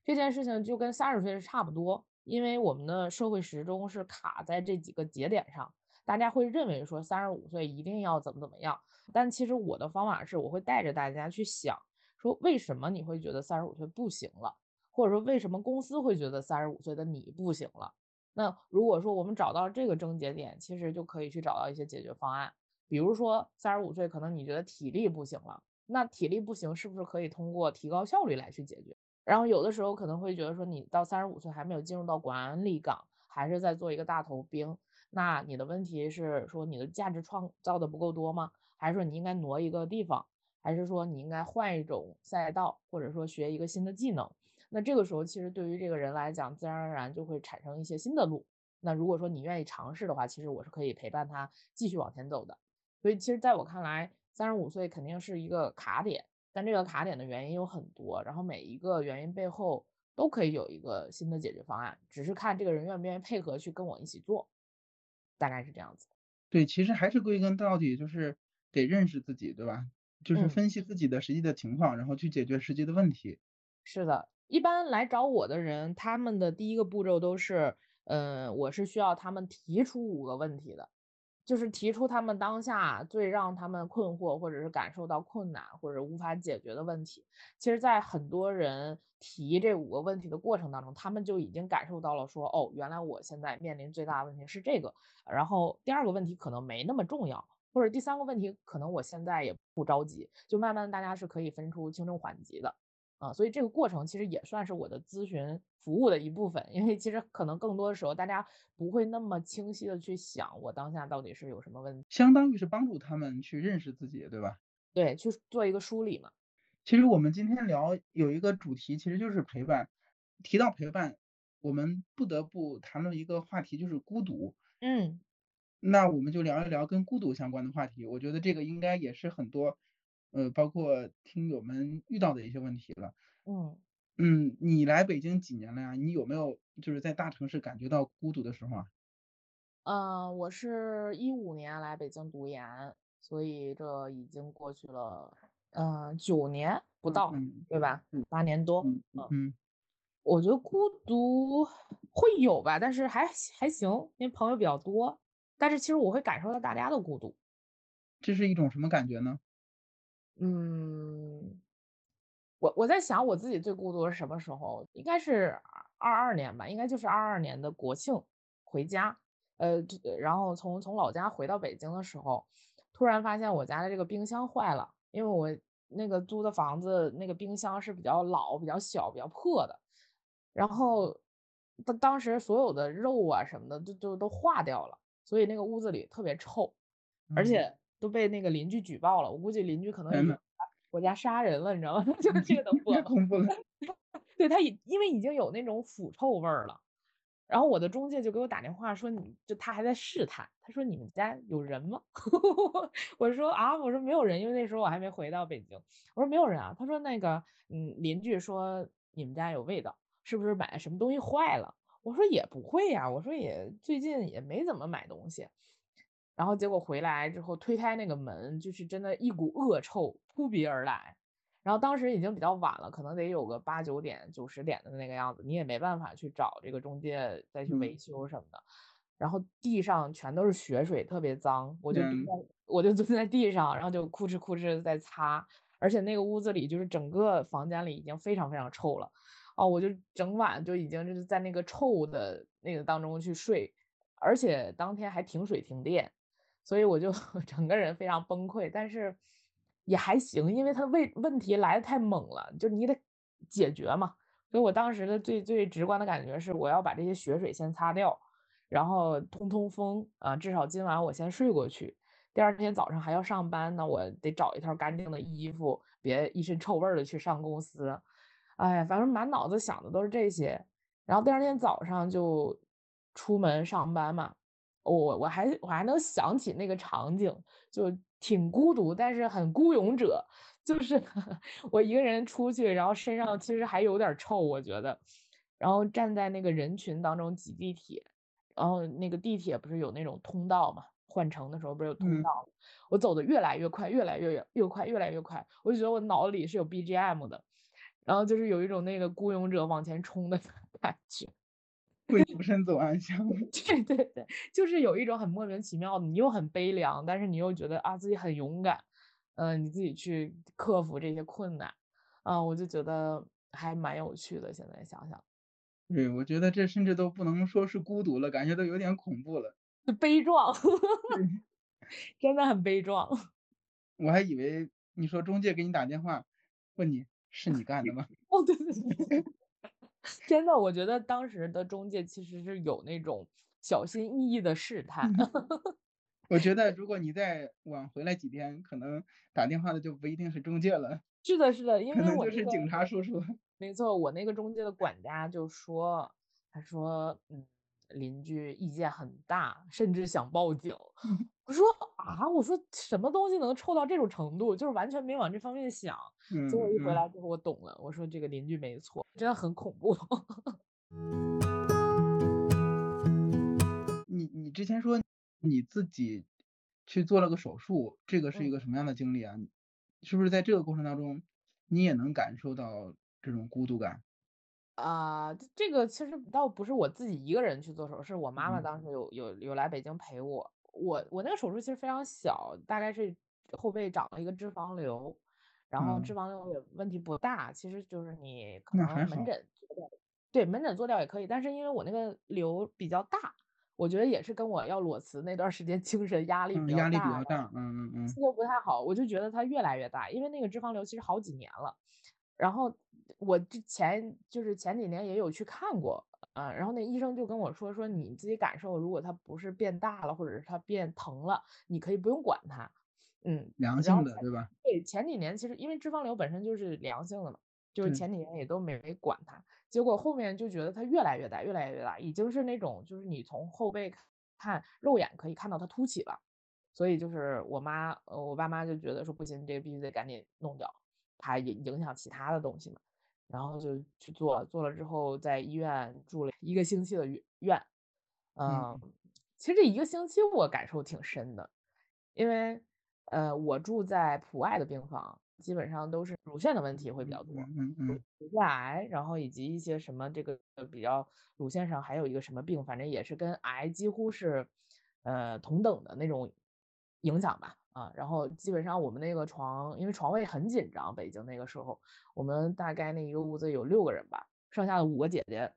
这件事情就跟三十岁是差不多，因为我们的社会时钟是卡在这几个节点上，大家会认为说三十五岁一定要怎么怎么样，但其实我的方法是，我会带着大家去想，说为什么你会觉得三十五岁不行了，或者说为什么公司会觉得三十五岁的你不行了？那如果说我们找到这个症结点，其实就可以去找到一些解决方案，比如说三十五岁可能你觉得体力不行了，那体力不行是不是可以通过提高效率来去解决？然后有的时候可能会觉得说，你到三十五岁还没有进入到管理岗，还是在做一个大头兵，那你的问题是说你的价值创造的不够多吗？还是说你应该挪一个地方？还是说你应该换一种赛道，或者说学一个新的技能？那这个时候其实对于这个人来讲，自然而然就会产生一些新的路。那如果说你愿意尝试的话，其实我是可以陪伴他继续往前走的。所以其实在我看来，三十五岁肯定是一个卡点，但这个卡点的原因有很多，然后每一个原因背后都可以有一个新的解决方案，只是看这个人愿不愿意配合去跟我一起做，大概是这样子。对，其实还是归根到底就是得认识自己，对吧？就是嗯分析自己的实际的情况，然后去解决实际的问题。是的，一般来找我的人，他们的第一个步骤都是，嗯，我是需要他们提出五个问题的，就是提出他们当下最让他们困惑，或者是感受到困难或者无法解决的问题。其实，在很多人提这五个问题的过程当中，他们就已经感受到了说，哦，原来我现在面临最大的问题是这个，然后第二个问题可能没那么重要。或者第三个问题，可能我现在也不着急，就慢慢大家是可以分出轻重缓急的。啊，所以这个过程其实也算是我的咨询服务的一部分，因为其实可能更多的时候大家不会那么清晰的去想我当下到底是有什么问题，相当于是帮助他们去认识自己，对吧？对，去做一个梳理嘛。其实我们今天聊有一个主题，其实就是陪伴。提到陪伴，我们不得不谈论一个话题，就是孤独。嗯那我们就聊一聊跟孤独相关的话题。我觉得这个应该也是很多，呃，包括听友们遇到的一些问题了。嗯，嗯，你来北京几年了呀？你有没有就是在大城市感觉到孤独的时候啊？呃，我是一五年来北京读研，所以这已经过去了，呃，九年不到，嗯对吧嗯？八年多。嗯嗯嗯我觉得孤独会有吧，但是还还行，因为朋友比较多。但是其实我会感受到大家的孤独。这是一种什么感觉呢？嗯，我我在想我自己最孤独是什么时候？应该是二二年吧，应该就是二二年的国庆回家，呃，这然后从从老家回到北京的时候，突然发现我家的这个冰箱坏了，因为我那个租的房子那个冰箱是比较老、比较小、比较破的，然后当当时所有的肉啊什么的就就都化掉了，所以那个屋子里特别臭。而嗯且都被那个邻居举报了，我估计邻居可能我家杀人了，你知道吗？就这个都 太过。恐怖了。对，他已因为已经有那种腐臭味儿了，然后我的中介就给我打电话说你就他还在试探，他说你们家有人吗？我说啊，我说没有人，因为那时候我还没回到北京，我说没有人啊，他说那个嗯邻居说你们家有味道，是不是买什么东西坏了？我说也不会呀，我说也最近也没怎么买东西。然后结果回来之后推开那个门，就是真的一股恶臭扑鼻而来。然后当时已经比较晚了，可能得有个八九点、九十点的那个样子，你也没办法去找这个中介再去维嗯修什么的。然后地上全都是血水，特别脏，我就蹲在我就蹲在地上，然后就哭哧哭哧的在擦。而且那个屋子里就是整个房间里已经非常非常臭了，哦，我就整晚就已经就是在那个臭的那个当中去睡，而且当天还停水停电，所以我就 整个人非常崩溃，但是也还行，因为他问问题来的太猛了，就是你得解决嘛。所以我当时的最最直观的感觉是，我要把这些血水先擦掉，然后通通风啊，至少今晚我先睡过去。第二天早上还要上班呢，我得找一套干净的衣服，别一身臭味儿的去上公司。哎呀，反正满脑子想的都是这些。然后第二天早上就出门上班嘛，我我还我还能想起那个场景，就挺孤独，但是很孤勇者，就是 我一个人出去，然后身上其实还有点儿臭，我觉得，然后站在那个人群当中挤地铁，然后那个地铁不是有那种通道嘛，换乘的时候不是有通嗯。道吗，我走的越来越快，越来越越越快，越来越快，我就觉得我脑子里是有 BGM 的，然后就是有一种那个孤勇者往前冲的 感觉。会俯身走暗巷。对对对，就是有一种很莫名其妙的，你又很悲凉，但是你又觉得啊自己很勇敢，嗯、你自己去克服这些困难，啊、我就觉得还蛮有趣的。现在想想，对，我觉得这甚至都不能说是孤独了，感觉都有点恐怖了。就悲壮，对 真的很悲壮。我还以为你说中介给你打电话，问你是你干的吗？哦，对对对对，真的，我觉得当时的中介其实是有那种小心翼翼的试探。我觉得如果你再晚回来几天，可能打电话的就不一定是中介了，是的，是的，因为我那个就是警察叔叔。没错，我那个中介的管家就说，他说，嗯，邻居意见很大，甚至想报警。我说啊，我说什么东西能臭到这种程度，就是完全没往这方面想。结果一回来之后，我懂了，我说这个邻居没错，真的很恐怖。你你之前说你自己去做了个手术，这个是一嗯个什么样的经历啊？是不是在这个过程当中，你也能感受到这种孤独感？啊，这这个其实倒不是我自己一个人去做手术，是我妈妈嗯当时有有有来北京陪我。我我那个手术其实非常小，大概是后背长了一个脂肪瘤，然后脂嗯，肪瘤也问题不大，其实就是你可。能门诊做掉，对，门诊做掉也可以，但是因为我那个瘤比较大，我觉得也是跟我要裸辞那段时间精神压力嗯，比较大压力比大，较大。嗯嗯嗯，气就不太好，我就觉得它越来越大，因为那个脂肪瘤其实好几年了。然后我之前就是前几年也有去看过，啊，然后那医生就跟我说说你自己感受，如果它不是变大了，或者是它变疼了，你可以不用管它。嗯，良性的，对吧？对前几年其实因为脂肪瘤本身就是良性的嘛，就是，前几年也都没管它，结果后面就觉得它越来越大，越来越大，已经是那种就是你从后背看肉眼可以看到它凸起了。所以就是我妈，呃，我爸妈就觉得说不行，这个必须得赶紧弄掉，怕影影响其他的东西嘛。然后就去做，做了之后在医院住了一个星期的院院，嗯，嗯其实这一个星期我感受挺深的，因为呃我住在普外的病房，基本上都是乳腺的问题会比嗯较多，嗯嗯嗯，乳腺癌，然后以及一些什么这个呃比较乳腺上还有一个什么病，反正也是跟癌几乎是呃同等的那种影响吧。啊，然后基本上我们那个床，因为床位很紧张，北京那个时候，我们大概那一个屋子有六个人吧，剩下的五个姐姐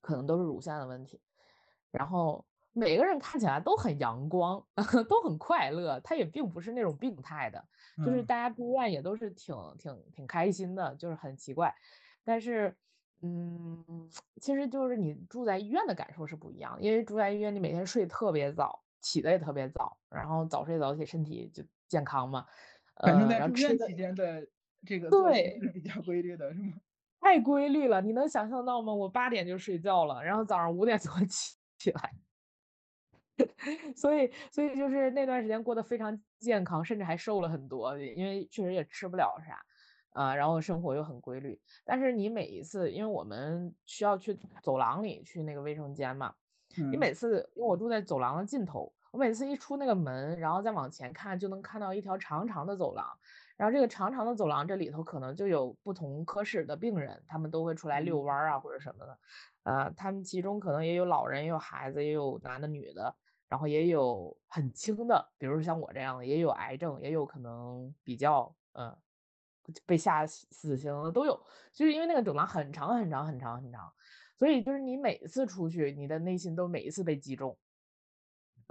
可能都是乳腺的问题，然后每个人看起来都很阳光，都很快乐，他也并不是那种病态的，就是嗯，大家住院也都是挺挺挺开心的，就是很奇怪。但是，嗯，其实就是你住在医院的感受是不一样的，因为住在医院你每天睡特别早，起的也特别早，然后早睡早起，身体就健康嘛。呃，反正在然后吃的住院期间的这个对，是比较规律的，是吗？太规律了，你能想象到吗？我八点就睡觉了，然后早上五点多 起起来。所以所以就是那段时间过得非常健康，甚至还瘦了很多，因为确实也吃不了啥，啊，然后生活又很规律。但是你每一次，因为我们需要去走廊里去那个卫生间嘛，你嗯每次因为我住在走廊的尽头，我每次一出那个门，然后再往前看，就能看到一条长长的走廊。然后这个长长的走廊这里头可能就有不同科室的病人，他们都会出来遛嗯弯儿啊或者什么的，呃，他们其中可能也有老人，也有孩子，也有男的女的。然后也有很轻的，比如像我这样的，也有癌症，也有可能比较呃被下死死刑的都有，就是因为那个走廊很长很长很长很长，所以就是你每次出去，你的内心都每一次被击中。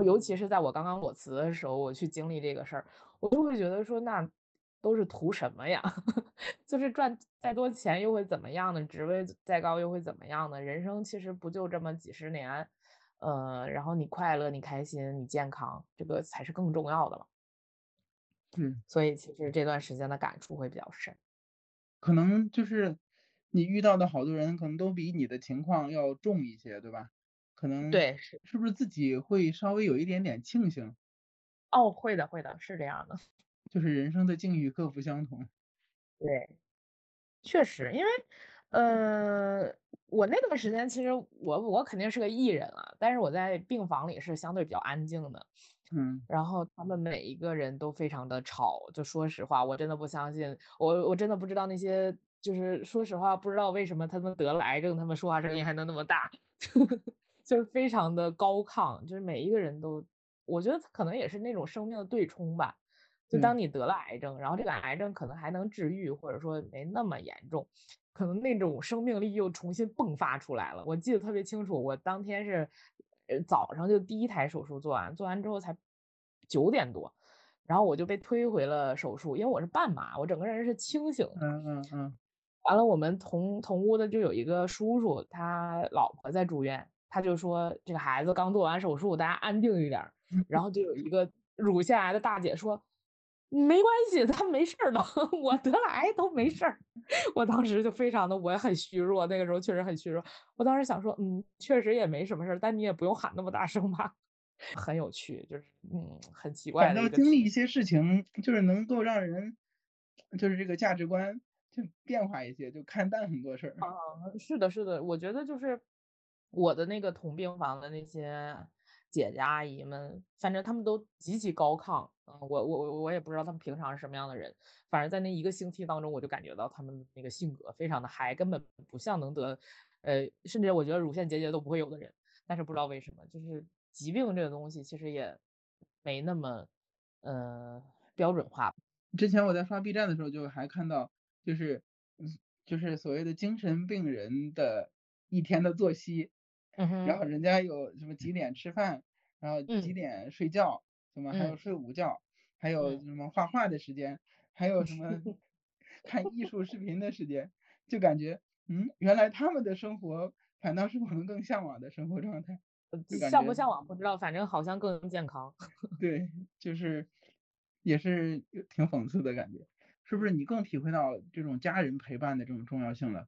尤其是在我刚刚裸辞的时候，我去经历这个事儿，我就会觉得说，那都是图什么呀？就是赚再多钱又会怎么样呢？职位再高又会怎么样呢？人生其实不就这么几十年，呃，然后你快乐、你开心、你健康，这个才是更重要的了。嗯，所以其实这段时间的感触会比较深。可能就是你遇到的好多人，可能都比你的情况要重一些，对吧？可能对，是，是不是自己会稍微有一点点庆幸，哦，会的，会的，是这样的。就是人生的境遇各不相同。对，确实，因为，呃，我那段时间其实我我肯定是个艺人啊，但是我在病房里是相对比较安静的，嗯然后他们每一个人都非常的吵，就说实话，我真的不相信，我我真的不知道那些，就是说实话，不知道为什么他们得了癌症，他们说话声音还能那么大，就是非常的高亢，就是每一个人都，我觉得可能也是那种生命的对冲吧。就，当你得了癌症，然后这个癌症可能还能治愈，或者说没那么严重，可能那种生命力又重新迸发出来了。我记得特别清楚，我当天是，呃，早上就第一台手术做完，做完之后才九点多，然后我就被推回了手术，因为我是半麻，我整个人是清醒的。嗯嗯嗯完了，我们同同屋的就有一个叔叔，他老婆在住院，他就说这个孩子刚做完手术，大家安定一点儿。然后就有一个乳腺癌的大姐说，没关系，他没事儿的，我得了癌都没事儿。我当时就非常的，我也很虚弱，那个时候确实很虚弱。我当时想说，嗯，确实也没什么事儿，但你也不用喊那么大声吧。很有趣，就是嗯，很奇怪。反正经历一些事情，就是能够让人，就是这个价值观就变化一些，就看淡很多事儿。啊，是的，是的，我觉得就是我的那个同病房的那些姐姐阿姨们，反正他们都极其高亢。嗯，我我我也不知道他们平常是什么样的人，反正在那一个星期当中，我就感觉到他们那个性格非常的嗨，根本不像能得，呃，甚至我觉得乳腺结节都不会有的人。但是不知道为什么，就是。疾病这个东西其实也没那么，呃，标准化。之前我在刷 B 站的时候，就还看到，就是，就是所谓的精神病人的一天的作息，然后人家有什么几点吃饭，然后几点睡觉，什么还有睡午觉，还有什么画画的时间，还有什么 看艺术视频的时间，就感觉，嗯，原来他们的生活反倒是我们更向往的生活状态。向不向往不知道，反正好像更健康。对，就是也是挺讽刺的感觉，是不是？你更体会到这种家人陪伴的这种重要性了？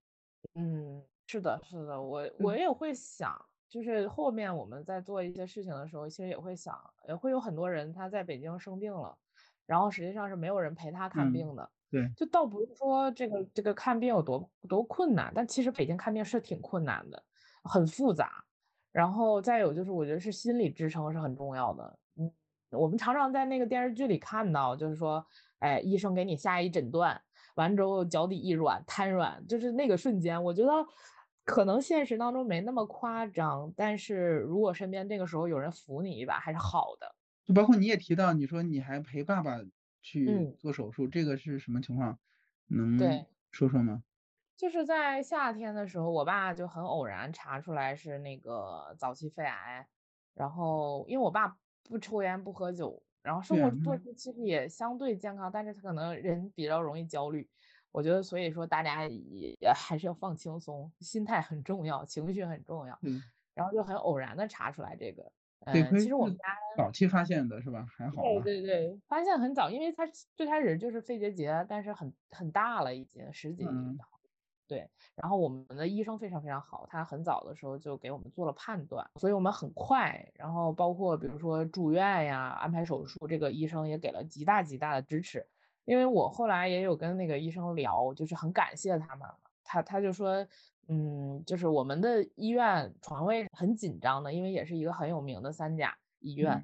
嗯，是的，是的，我我也会想，就是后面我们在做一些事情的时候，其实也会想，也会有很多人他在北京生病了，然后实际上是没有人陪他看病的。对，就倒不是说这个这个看病有多多困难，但其实北京看病是挺困难的，很复杂。然后再有就是，我觉得是心理支撑是很重要的。嗯，我们常常在那个电视剧里看到，就是说，哎，医生给你下一诊断，完之后脚底一软，瘫软，就是那个瞬间，我觉得可能现实当中没那么夸张，但是如果身边那个时候有人扶你一把，还是好的。就包括你也提到，你说你还陪爸爸去做手术，这个是什么情况？能说说吗？就是在夏天的时候，我爸就很偶然查出来是那个早期肺癌，然后因为我爸不抽烟不喝酒，然后生活作息其实也相对健康，但是他可能人比较容易焦虑，我觉得所以说大家也还是要放轻松，心态很重要，情绪很重要。嗯，然后就很偶然的查出来这个，嗯，其实我们家早期发现的是吧？还好。对对对，发现很早，因为他最开始就是肺结节，但是很很大了，已经十几年。对，然后我们的医生非常非常好，他很早的时候就给我们做了判断，所以我们很快，然后包括比如说住院呀、安排手术，这个医生也给了极大极大的支持。因为我后来也有跟那个医生聊，就是很感谢他们，他他就说，嗯，就是我们的医院床位很紧张的，因为也是一个很有名的三甲医院。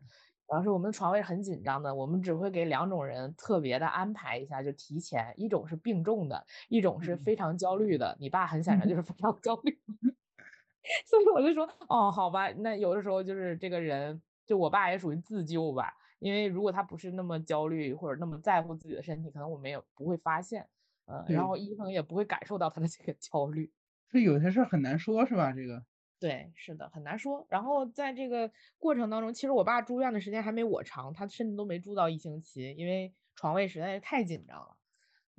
然后是我们的床位很紧张的，我们只会给两种人特别的安排一下，就提前，一种是病重的，一种是非常焦虑的。你爸很显然就是非常焦虑，所以我就说，哦，好吧，那有的时候就是这个人，就我爸也属于自救吧，因为如果他不是那么焦虑或者那么在乎自己的身体，可能我们也不会发现，嗯，然后医生也不会感受到他的这个焦虑。所以有些事儿很难说，是吧？这个。对，是的，很难说。然后在这个过程当中，其实我爸住院的时间还没我长，他甚至都没住到一星期，因为床位实在是太紧张了。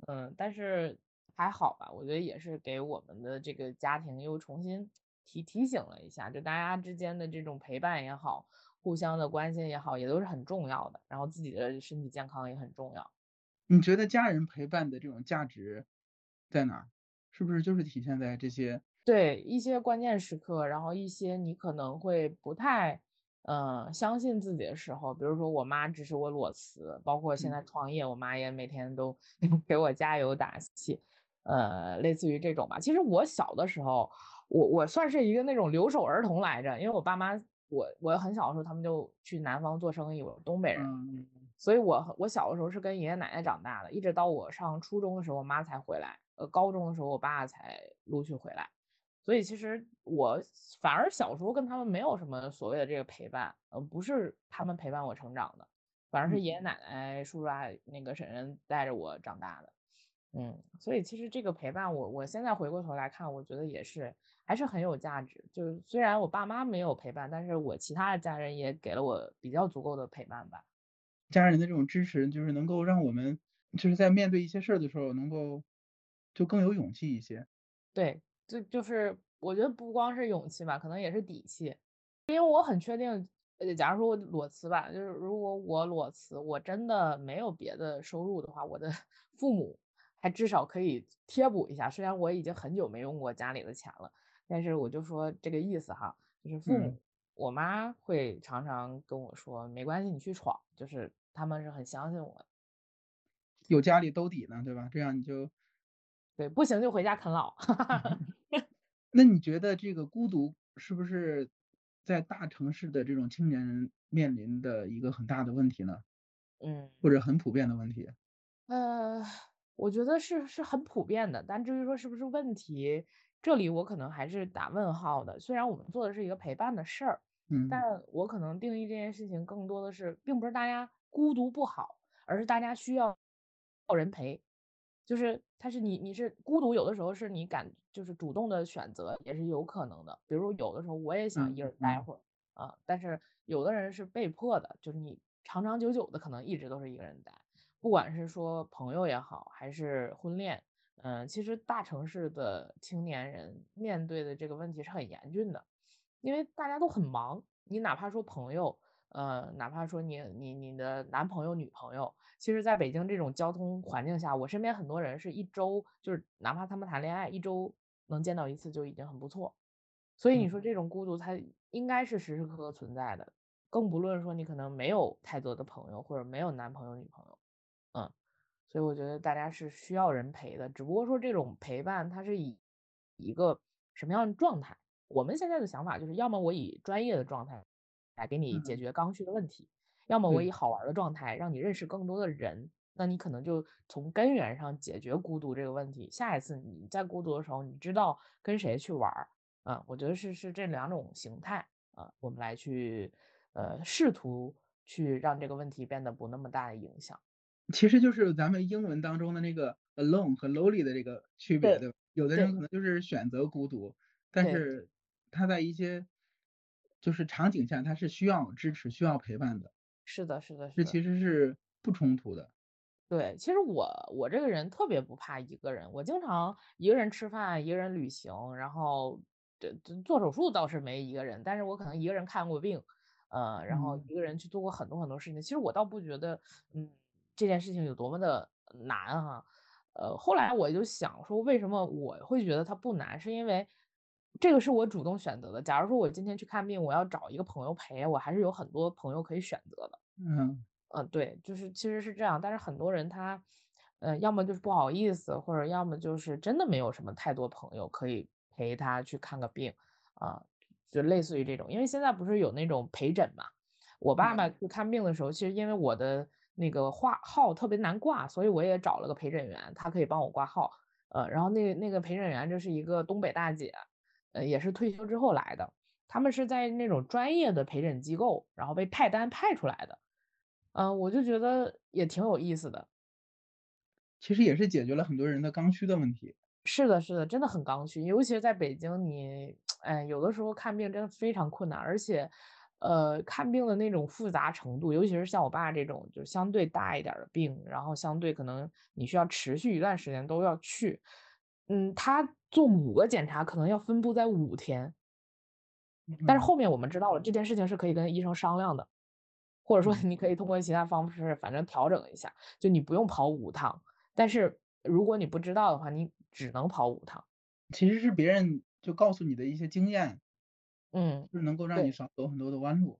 嗯，但是还好吧，我觉得也是给我们的这个家庭又重新提提醒了一下，就大家之间的这种陪伴也好，互相的关心也好，也都是很重要的。然后自己的身体健康也很重要。你觉得家人陪伴的这种价值在哪？是不是就是体现在这些？对一些关键时刻，然后一些你可能会不太，嗯，相信自己的时候，比如说我妈支持我裸辞，包括现在创业，我妈也每天都 给我加油打气，呃，类似于这种吧。其实我小的时候，我我算是一个那种留守儿童来着，因为我爸妈，我我很小的时候他们就去南方做生意，我东北人，所以我我小的时候是跟爷爷奶奶长大的，一直到我上初中的时候，我妈才回来，呃，高中的时候我爸才陆续回来。所以其实我反而小时候跟他们没有什么所谓的这个陪伴，呃，不是他们陪伴我成长的，反而是爷爷奶奶、叔叔阿姨、那个婶婶带着我长大的，嗯，所以其实这个陪伴我，我现在回过头来看，我觉得也是还是很有价值。就是虽然我爸妈没有陪伴，但是我其他的家人也给了我比较足够的陪伴吧。家人的这种支持，就是能够让我们就是在面对一些事儿的时候，能够就更有勇气一些。对。就就是我觉得不光是勇气吧，可能也是底气，因为我很确定，呃，假如说我裸辞吧，就是如果我裸辞，我真的没有别的收入的话，我的 父母还至少可以贴补一下。虽然我已经很久没用过家里的钱了，但是我就说这个意思哈，就是父母，我妈会常常跟我说，没关系，你去闯，就是他们是很相信我的。有家里兜底呢，对吧？这样你就，对，不行就回家啃老。那你觉得这个孤独是不是？在大城市的这种青年人面临的一个很大的问题呢，嗯，或者很普遍的问题，呃，我觉得是是很普遍的，但至于说是不是问题，这里我可能还是打问号的。虽然我们做的是一个陪伴的事儿，嗯，但我可能定义这件事情更多的是，并不是大家孤独不好，而是大家需要人陪。就是他是你，你是孤独，有的时候是你感，就是主动的选择也是有可能的。比如有的时候我也想一个人待会儿啊，但是有的人是被迫的，就是你长长久久的可能一直都是一个人待，不管是说朋友也好，还是婚恋，嗯，其实大城市的青年人面对的这个问题是很严峻的，因为大家都很忙，你哪怕说朋友。呃，哪怕说你你你的男朋友女朋友，其实在北京这种交通环境下，我身边很多人是一周，就是哪怕他们谈恋爱，一周能见到一次就已经很不错。所以你说这种孤独，它应该是时时刻刻存在的，更不论说你可能没有太多的朋友，或者没有男朋友女朋友，嗯，所以我觉得大家是需要人陪的，只不过说这种陪伴它是以一个什么样的状态？我们现在的想法就是，要么我以专业的状态。来给你解决刚需的问题，要么我以好玩的状态让你认识更多的人，那你可能就从根源上解决孤独这个问题。下一次你在孤独的时候，你知道跟谁去玩儿，啊，我觉得是是这两种形态啊，我们来去呃试图去让这个问题变得不那么大的影响。其实就是咱们英文当中的那个 alone 和 lonely 的这个区别，对吧？有的人可能就是选择孤独，但是他在一些。就是场景下，他是需要支持、需要陪伴的。是的，是的，是这其实是不冲突的。对，其实我我这个人特别不怕一个人，我经常一个人吃饭，一个人旅行，然后这做手术倒是没一个人，但是我可能一个人看过病，呃，然后一个人去做过很多很多事情。其实我倒不觉得，嗯，这件事情有多么的难哈。呃，后来我就想说，为什么我会觉得它不难，是因为。这个是我主动选择的。假如说我今天去看病，我要找一个朋友陪，我还是有很多朋友可以选择的。嗯嗯，对，就是其实是这样。但是很多人他，呃，要么就是不好意思，或者要么就是真的没有什么太多朋友可以陪他去看个病啊，就类似于这种。因为现在不是有那种陪诊嘛？我爸爸去看病的时候，其实因为我的那个挂号特别难挂，所以我也找了个陪诊员，他可以帮我挂号。呃，然后那那个陪诊员就是一个东北大姐。呃，也是退休之后来的，他们是在那种专业的陪诊机构，然后被派单派出来的，嗯，我就觉得也挺有意思的。其实也是解决了很多人的刚需的问题。是的，是的，真的很刚需，尤其是在北京，你，哎，有的时候看病真的非常困难，而且，呃，看病的那种复杂程度，尤其是像我爸这种，就相对大一点的病，然后相对可能你需要持续一段时间都要去。嗯，他做五个检查可能要分布在五天，但是后面我们知道了这件事情是可以跟医生商量的，或者说 你可以通过其他方式，反正调整一下，就你不用跑五趟。但是如果你不知道的话，你只能跑五趟。其实是别人就告诉你的一些经验，嗯，是能够让你少走很多的弯路。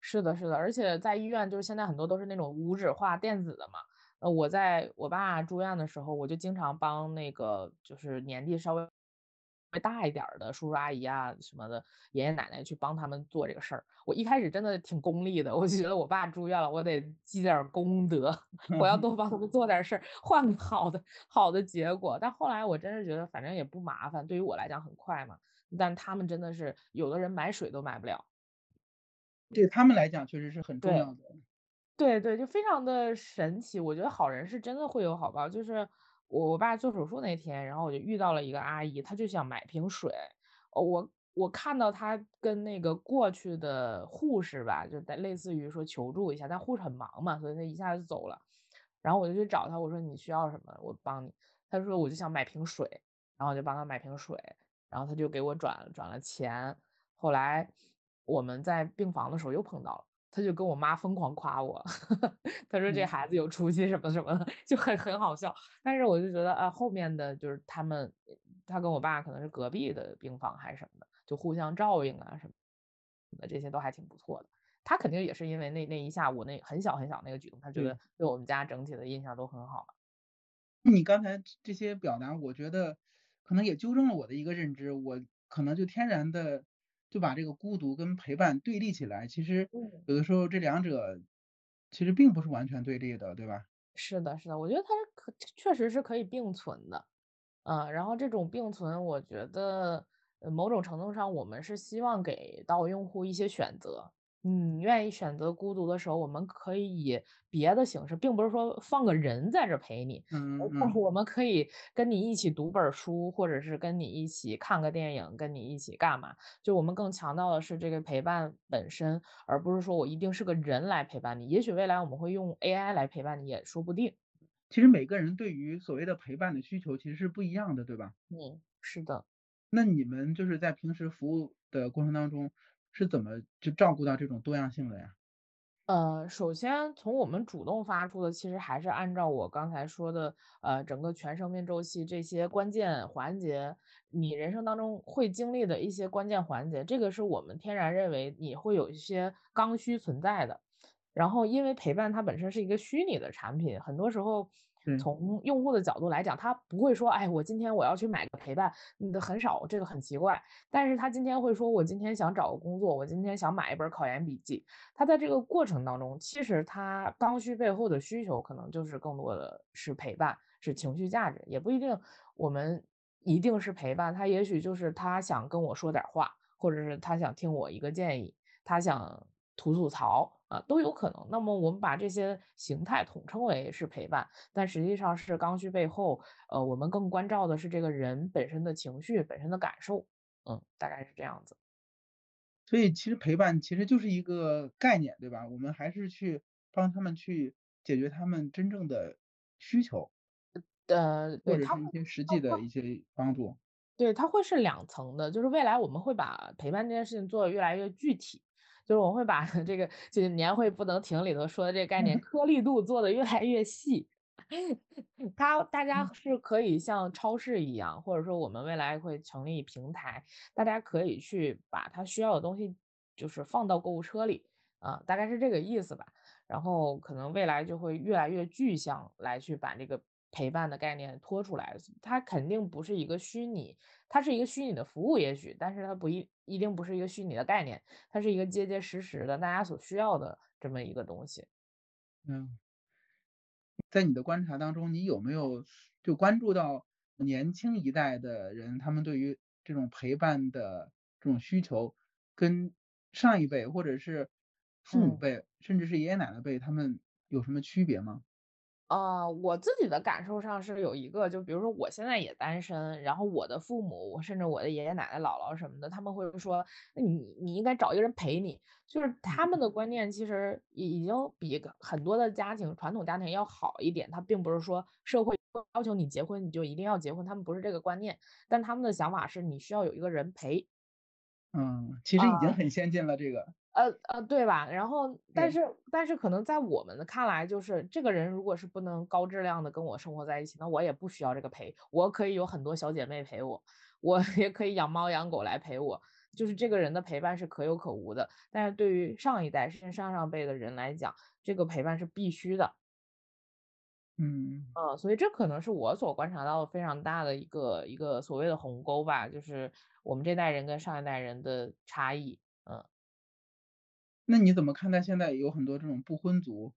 是的，是的，而且在医院就是现在很多都是那种无纸化电子的嘛。呃，我在我爸住院的时候，我就经常帮那个就是年纪稍微微大一点的叔叔阿姨啊什么的爷爷奶奶去帮他们做这个事儿。我一开始真的挺功利的，我就觉得我爸住院了，我得积点功德，我要 多帮他们做点事儿，换个好的好的结果。但后来我真是觉得，反正也不麻烦，对于我来讲很快嘛。但他们真的是有的人买水都买不了，对他们来讲确实是很重要的。对对，就非常的神奇。我觉得好人是真的会有好报。就是我我爸做手术那天，然后我就遇到了一个阿姨，她就想买瓶水。我我看到她跟那个过去的护士吧，就在类似于说求助一下，但护士很忙嘛，所以她一下就走了。然后我就去找她，我说你需要什么，我帮你。她说我就想买瓶水，然后我就帮她买瓶水，然后她就给我转转了钱。后来我们在病房的时候又碰到了，他就跟我妈疯狂夸我，他说这嗯孩子有出息什么什么的，就很很好笑。但是我就觉得，啊，后面的就是他们，他跟我爸可能是隔壁的病房还是什么的，就互相照应啊什么的，这些都还挺不错的。他肯定也是因为那那一下午那很小很小那个举动，他觉得对我们家整体的印象都很好。你刚才这些表达，我觉得可能也纠正了我的一个认知，我可能就天然的就把这个孤独跟陪伴对立起来。其实嗯，有的时候这两者其实并不是完全对立的，对吧？是的，是的，我觉得它是可确实是可以并存的。嗯，然后这种并存，我觉得呃某种程度上，我们是希望给到用户一些选择。你愿意选择孤独的时候，我们可以以别的形式，并不是说放个人在这陪你，嗯嗯，我们可以跟你一起读本儿书，或者是跟你一起看个电影，跟你一起干嘛？就我们更强调的是这个陪伴本身，而不是说我一定是个人来陪伴你。也许未来我们会用 AI 来陪伴你，也说不定。其实每个人对于所谓的陪伴的需求其实是不一样的，对吧？嗯，是的。那你们就是在平时服务的过程当中，是怎么就照顾到这种多样性的呀？呃，首先从我们主动发出的，其实还是按照我刚才说的，呃，整个全生命周期这些关键环节，你人生当中会经历的一些关键环节，这个是我们天然认为你会有一些刚需存在的。然后，因为陪伴它本身是一个虚拟的产品，很多时候，从用户的角度来讲，他不会说，哎，我今天我要去买个陪伴，你的，很少，这个很奇怪。但是他今天会说，我今天想找个工作，我今天想买一本考研笔记。他在这个过程当中，其实他刚需背后的需求，可能就是更多的是陪伴，是情绪价值，也不一定我们一定是陪伴，他也许就是他想跟我说点儿话，或者是他想听我一个建议，他想吐吐槽啊，都有可能。那么我们把这些形态统称为是陪伴，但实际上是刚需背后，呃，我们更关照的是这个人本身的情绪、本身的感受，嗯，大概是这样子。所以其实陪伴其实就是一个概念，对吧？我们还是去帮他们去解决他们真正的需求，呃，对，或者他是一些实际的一些帮助。对，它会是两层的，就是未来我们会把陪伴这件事情做得越来越具体，就是我会把 这个就是年会不能停里头说的这个概念 颗粒度做得越来越细。它大家嗯是可以像超市一样，或者说我们未来会成立平台，大家可以去把它需要的东西就是放到购物车里，啊，大概是这个意思吧。然后可能未来就会越来越具象来去把这个陪伴的概念拖出来，它肯定不是一个虚拟，它是一个虚拟的服务也许，但是它不一一定不是一个虚拟的概念，它是一个结结实实的大家所需要的这么一个东西。嗯，在你的观察当中，你有没有就关注到年轻一代的人，他们对于这种陪伴的这种需求，跟上一辈或者是父母嗯。辈，甚至是爷爷奶奶辈，他们有什么区别吗？呃，我自己的感受上是有一个，就比如说我现在也单身，然后我的父母，我甚至我的爷爷奶奶、姥姥什么的，他们会说，那你你应该找一个人陪你。就是他们的观念其实已已经比很多的家庭，传统家庭要好一点。他并不是说社会要求你结婚你就一定要结婚，他们不是这个观念，但他们的想法是你需要有一个人陪。嗯，其实已经啊。很先进了，这个，呃呃，对吧？然后，但对，是但是可能在我们的看来，就是这个人如果是不能高质量的跟我生活在一起，那我也不需要这个陪，我可以有很多小姐妹陪我，我 也可以养猫养狗来陪我，就是这个人的陪伴是可有可无的。但是对于上一代甚至上上辈的人来讲，这个陪伴是必须的。嗯。嗯，所以这可能是我所观察到的非常大的一个一个所谓的鸿沟吧，就是我们这代人跟上一代人的差异。嗯。那你怎么看待现在有很多这种不婚族？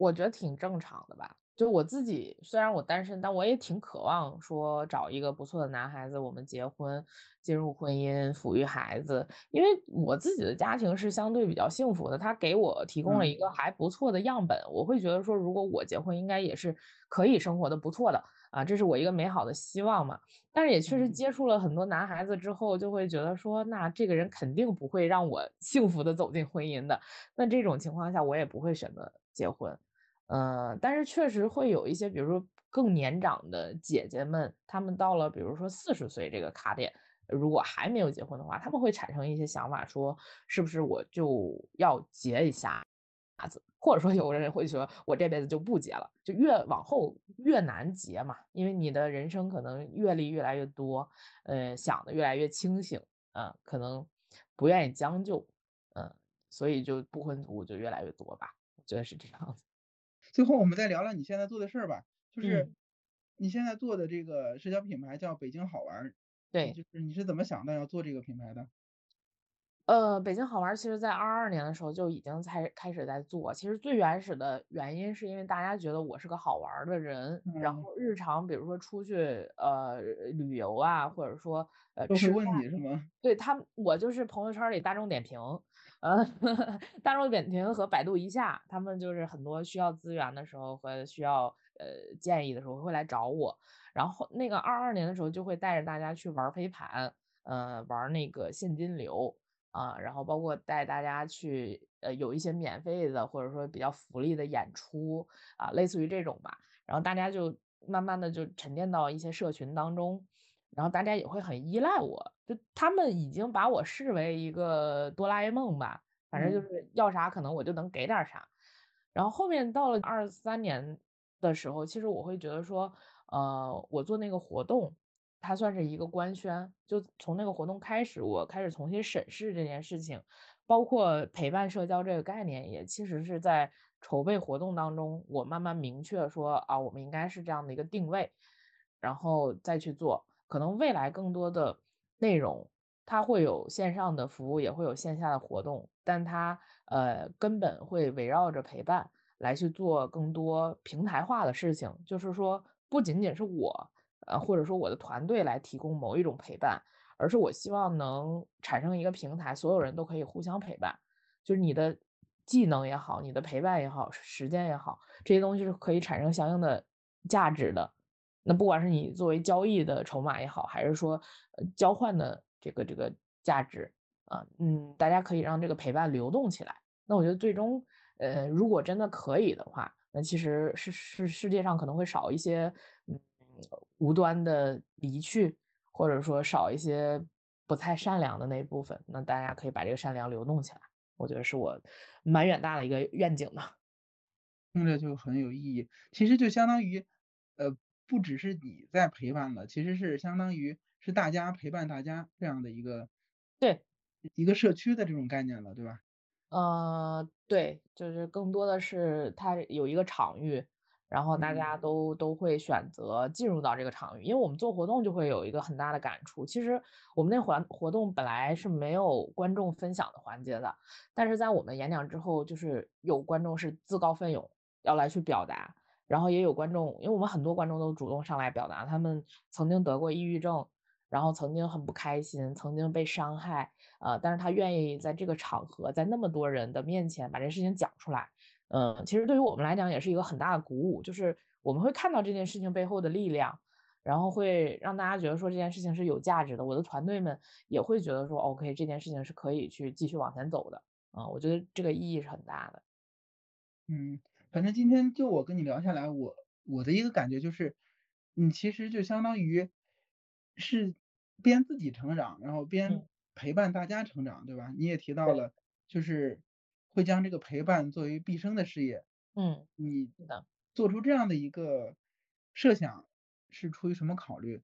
我觉得挺正常的吧。就我自己，虽然我单身，但我也挺渴望说找一个不错的男孩子，我们结婚，进入婚姻，抚育孩子。因为我自己的家庭是相对比较幸福的，他给我提供了嗯一个还不错的样本。我会觉得说，如果我结婚，应该也是可以生活的不错的啊，这是我一个美好的希望嘛。但是也确实嗯接触了很多男孩子之后，就会觉得说，那这个人肯定不会让我 幸福的走进婚姻的。那这种情况下，我也不会选择结婚。呃，但是确实会有一些，比如说更年长的姐姐们，她们到了比如说四十岁这个卡点，如果还没有结婚的话，他们会产生一些想法，说是不是我就要结一下子，或者说有人会说我这辈子就不结了，就越往后越难结嘛，因为你的人生可能阅历越来越多，呃，想的越来越清醒，嗯，可能不愿意将就，嗯，所以就不婚族就越来越多吧，我觉得是这样子。最后我们再聊聊你现在做的事儿吧，就是嗯你现在做的这个社交品牌叫北京好玩儿，对。就是你是怎么想到要做这个品牌的？呃，北京好玩儿，其实在二二年的时候就已经在开始在做。其实最原始的原因是因为大家觉得我是个好玩儿的人，然嗯，后日常比如说出去呃旅游啊，或者说呃吃饭，问你是吗？对他们，我就是朋友圈儿里大众点评，呃，大众点评和百度一下，他们就是很多需要资源的时候和需要呃建议的时候会来找我。然后那个二二年的时候就会带着大家去玩儿飞盘，呃，玩儿那个现金流。啊，然后包括带大家去，呃，有一些免费的或者说比较福利的演出，啊，类似于这种吧。然后大家就慢慢的就沉淀到一些社群当中，然后大家也会很依赖我，就他们已经把我视为一个哆啦 A 梦吧，反正就嗯是要啥可能我就能给点儿啥。然后后面到了二三年的时候，其实我会觉得说，呃，我做那个活动，它算是一个官宣，就从那个活动开始，我开始重新审视这件事情，包括陪伴社交这个概念，也其实是在筹备活动当中，我慢慢明确说，啊，我们应该是这样的一个定位，然后再去做。可能未来更多的内容，它会有线上的服务，也会有线下的活动，但它呃根本会围绕着陪伴来去做更多平台化的事情。就是说，不仅仅是我，呃，或者说我的团队来提供某一种陪伴，而是我希望能产生一个平台，所有人都可以互相陪伴。就是你的技能也好，你的陪伴也好，时间也好，这些东西是可以产生相应的价值的。那不管是你作为交易的筹码也好，还是说，交换的这个这个价值，啊，嗯，大家可以让这个陪伴流动起来。那我觉得最终，呃，如果真的可以的话，那其实是是世界上可能会少一些，无端的离去，或者说少一些不太善良的那一部分，那大家可以把这个善良流动起来，我觉得是我蛮远大的一个愿景的。听着就很有意义。其实就相当于，呃，不只是你在陪伴了，其实是相当于是大家陪伴大家这样的一个对。一个社区的这种概念了，对吧？呃，对，就是更多的是它有一个场域，然后大嗯家都都会选择进入到这个场域，因为我们做活动就会有一个很大的感触。其实我们那环活动本来是没有观众分享的环节的，但是在我们演讲之后，就是有观众是自告奋勇要来去表达，然后也有观众，因为我们很多观众都主动上来表达，他们曾经得过抑郁症，然后曾经很不开心，曾经被伤害。呃，但是他愿意在这个场合，在那么多人的面前把这事情讲出来，嗯，其实对于我们来讲也是一个很大的鼓舞，就是我们会看到这件事情背后的力量，然后会让大家觉得说这件事情是有价值的，我的团队们也会觉得说，OK，这件事情是可以去继续往前走的，啊，我觉得这个意义是很大的。嗯，反正今天就我跟你聊下来，我我的一个感觉就是，你其实就相当于是边自己成长，然后边嗯，陪伴大家成长，对吧？你也提到，了，就是会将这个陪伴作为毕生的事业。嗯，你。做出这样的一个设想，是出于什么考虑？